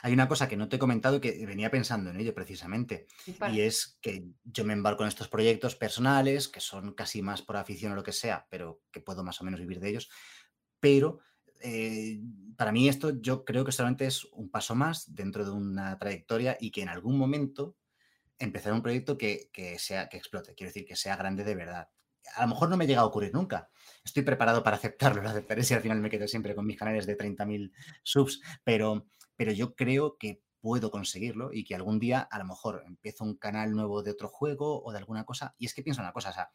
Hay una cosa que no te he comentado y que venía pensando en ello precisamente, y es que yo me embarco en estos proyectos personales, que son casi más por afición o lo que sea, pero que puedo más o menos vivir de ellos, pero eh, para mí esto yo creo que solamente es un paso más dentro de una trayectoria y que en algún momento empezará un proyecto que, sea, que explote, quiero decir, que sea grande de verdad. A lo mejor no me llega a ocurrir nunca. Estoy preparado para aceptarlo, <laughs> lo aceptaré si al final me quedo siempre con mis canales de 30.000 subs, pero, pero yo creo que puedo conseguirlo y que algún día a lo mejor empiezo un canal nuevo de otro juego o de alguna cosa. Y es que pienso una cosa, o sea,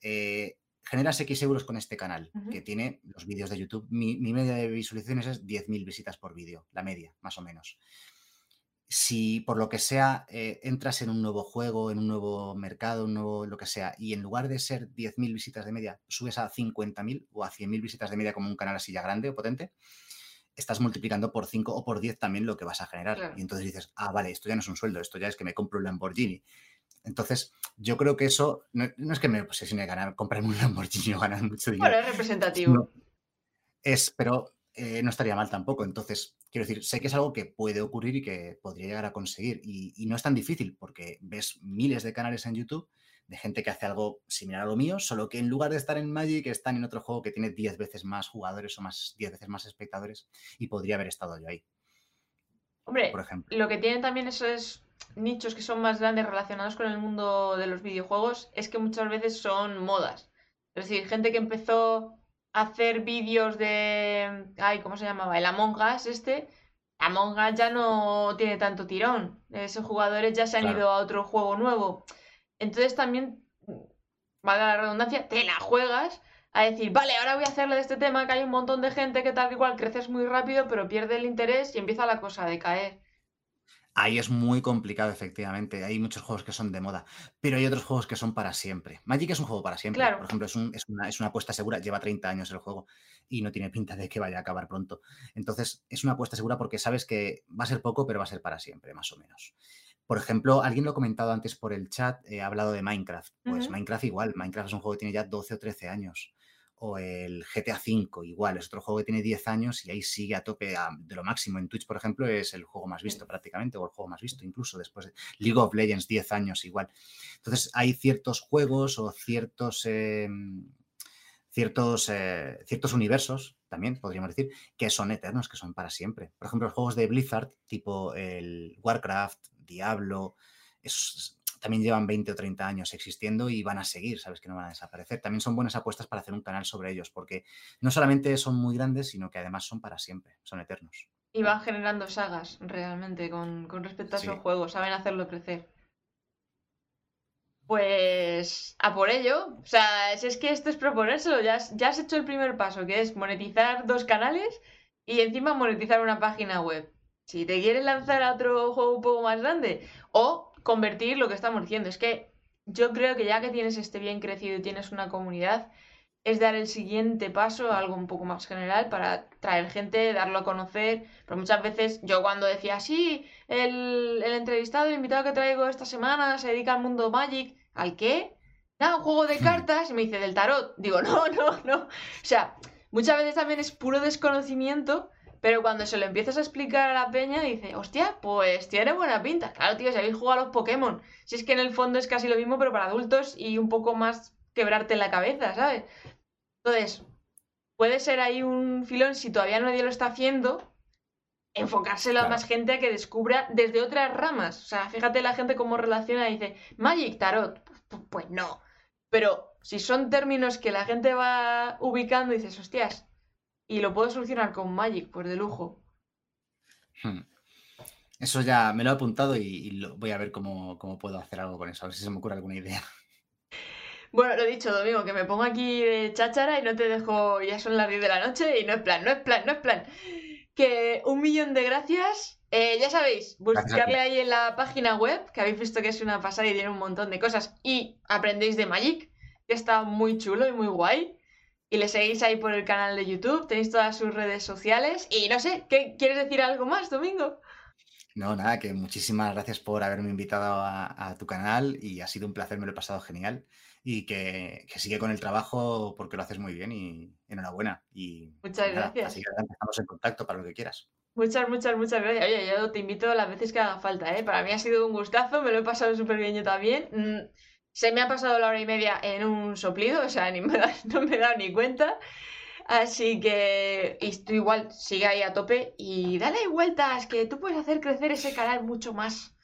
eh, generas X euros con este canal, que tiene los vídeos de YouTube. Mi, media de visualizaciones es 10.000 visitas por vídeo, la media, más o menos. Si por lo que sea eh, entras en un nuevo juego, en un nuevo mercado, un nuevo lo que sea, y en lugar de ser 10.000 visitas de media, subes a 50.000 o a 100.000 visitas de media como un canal así ya grande o potente, estás multiplicando por 5 o por 10 también lo que vas a generar. Y entonces dices, ah, vale, esto ya no es un sueldo, esto ya es que me compro un Lamborghini. Entonces, yo creo que eso no, es que me obsesione ganar, comprarme un Lamborghini o ganar mucho dinero. Bueno, es representativo. es, pero eh, no estaría mal tampoco. Entonces, quiero decir, sé que es algo que puede ocurrir y que podría llegar a conseguir. Y, y no es tan difícil porque ves miles de canales en YouTube de gente que hace algo similar a lo mío, solo que en lugar de estar en Magic están en otro juego que tiene 10 veces más jugadores o más 10 veces más espectadores y podría haber estado yo ahí. Hombre, por ejemplo. lo que tienen también esos nichos que son más grandes relacionados con el mundo de los videojuegos es que muchas veces son modas. Es decir, gente que empezó hacer vídeos de... Ay, ¿cómo se llamaba? El Among Us este. Among Us ya no tiene tanto tirón. Esos jugadores ya se han ido a otro juego nuevo. Entonces también, valga la redundancia, te la juegas a decir, vale, ahora voy a hacerle de este tema que hay un montón de gente que tal que igual creces muy rápido, pero pierde el interés y empieza la cosa a decaer. Ahí es muy complicado, efectivamente. Hay muchos juegos que son de moda, pero hay otros juegos que son para siempre. Magic es un juego para siempre. Por ejemplo, es, una, es, una, apuesta segura. Lleva 30 años el juego y no tiene pinta de que vaya a acabar pronto. Entonces, es una apuesta segura porque sabes que va a ser poco, pero va a ser para siempre, más o menos. Por ejemplo, alguien lo ha comentado antes por el chat, he hablado de Minecraft. Pues Minecraft igual, Minecraft es un juego que tiene ya 12 o 13 años. O el GTA V igual, es otro juego que tiene 10 años y ahí sigue a tope de lo máximo. En Twitch, por ejemplo, es el juego más visto prácticamente, o el juego más visto incluso después de League of Legends, 10 años igual. Entonces, hay ciertos juegos o ciertos... Em, ciertos, eh, ciertos universos, también podríamos decir, que son eternos, que son para siempre. Por ejemplo, los juegos de Blizzard, tipo el Warcraft, Diablo, también llevan 20 o 30 años existiendo y van a seguir, sabes que no van a desaparecer. También son buenas apuestas para hacer un canal sobre ellos, porque no solamente son muy grandes, sino que además son para siempre, son eternos. Y van generando sagas realmente con, respecto a esos juegos, saben hacerlo crecer. Pues a por ello, o sea, si es que esto es proponérselo, ya ya has hecho el primer paso, que es monetizar dos canales y encima monetizar una página web. Si te quieres lanzar a otro juego un poco más grande o convertir lo que estamos diciendo, es que yo creo que ya que tienes este bien crecido y tienes una comunidad, es dar el siguiente paso a algo un poco más general para traer gente, darlo a conocer. Pero muchas veces yo cuando decía, sí, el, el entrevistado, el invitado que traigo esta semana se dedica al mundo Magic, ¿al qué? Nada, un juego de hmm. cartas, y me dice del tarot. Digo, <laughs> no, no, no. O sea, muchas veces también es puro desconocimiento pero cuando se lo empiezas a explicar a la peña, dice, hostia, pues tiene buena pinta. Claro, tío, si habéis jugado a los Pokémon. Si es que en el fondo es casi lo mismo, pero para adultos y un poco más quebrarte la cabeza, ¿sabes? Entonces, puede ser ahí un filón, si todavía nadie lo está haciendo, enfocárselo a más gente a que descubra desde otras ramas. O sea, fíjate la gente cómo relaciona y dice, Magic, Tarot. Pues no. Pero si son términos que la gente va ubicando y dices, hostias, y lo puedo solucionar con Magic, pues de lujo. Hmm. Eso ya me lo he apuntado y, voy a ver cómo, puedo hacer algo con eso, a ver si se me ocurre alguna idea. <laughs> Bueno, lo he dicho, Domingo, que me pongo aquí de cháchara y no te dejo, ya son las 10 de la noche y no es plan, no es plan, no es plan. Que un millón de gracias. Eh, ya sabéis, buscarle ahí en la página web, que habéis visto que es una pasada y tiene un montón de cosas, y aprendéis de Magic, que está muy chulo y muy guay y le seguís ahí por el canal de YouTube, tenéis todas sus redes sociales y no sé, ¿qué, ¿quieres decir algo más, Domingo? No, nada, que muchísimas gracias por haberme invitado a, tu canal y ha sido un placer, me lo he pasado genial y que, sigue con el trabajo porque lo haces muy bien y enhorabuena. Y Muchas gracias. Así que estamos en contacto para lo que quieras. Muchas, muchas, muchas gracias. Oye, yo te invito las veces que haga falta, ¿eh? Para mí ha sido un gustazo, me lo he pasado súper bien yo también. Mm, se me ha pasado la hora y media en un soplido, o sea, <laughs> ni me no me he dado ni cuenta. Así que y tú igual sigue ahí a tope y dale vueltas, que tú puedes hacer crecer ese canal mucho más.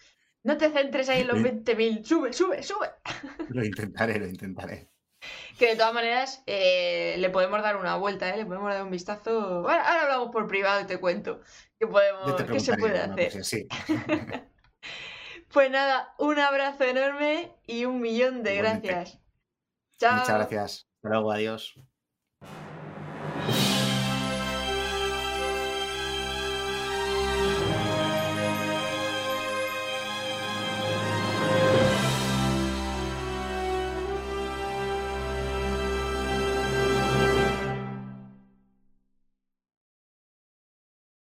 No te centres ahí en los 20.000, sube, sube, sube. <laughs> Lo intentaré, lo intentaré. Que de todas maneras eh, le podemos dar una vuelta, ¿eh? le podemos dar un vistazo. Ahora, hablamos por privado y te cuento qué, podemos, qué se puede hacer. sí. <laughs> pues nada, un abrazo enorme y un millón de gracias. Chao. Muchas gracias. Hasta luego, adiós.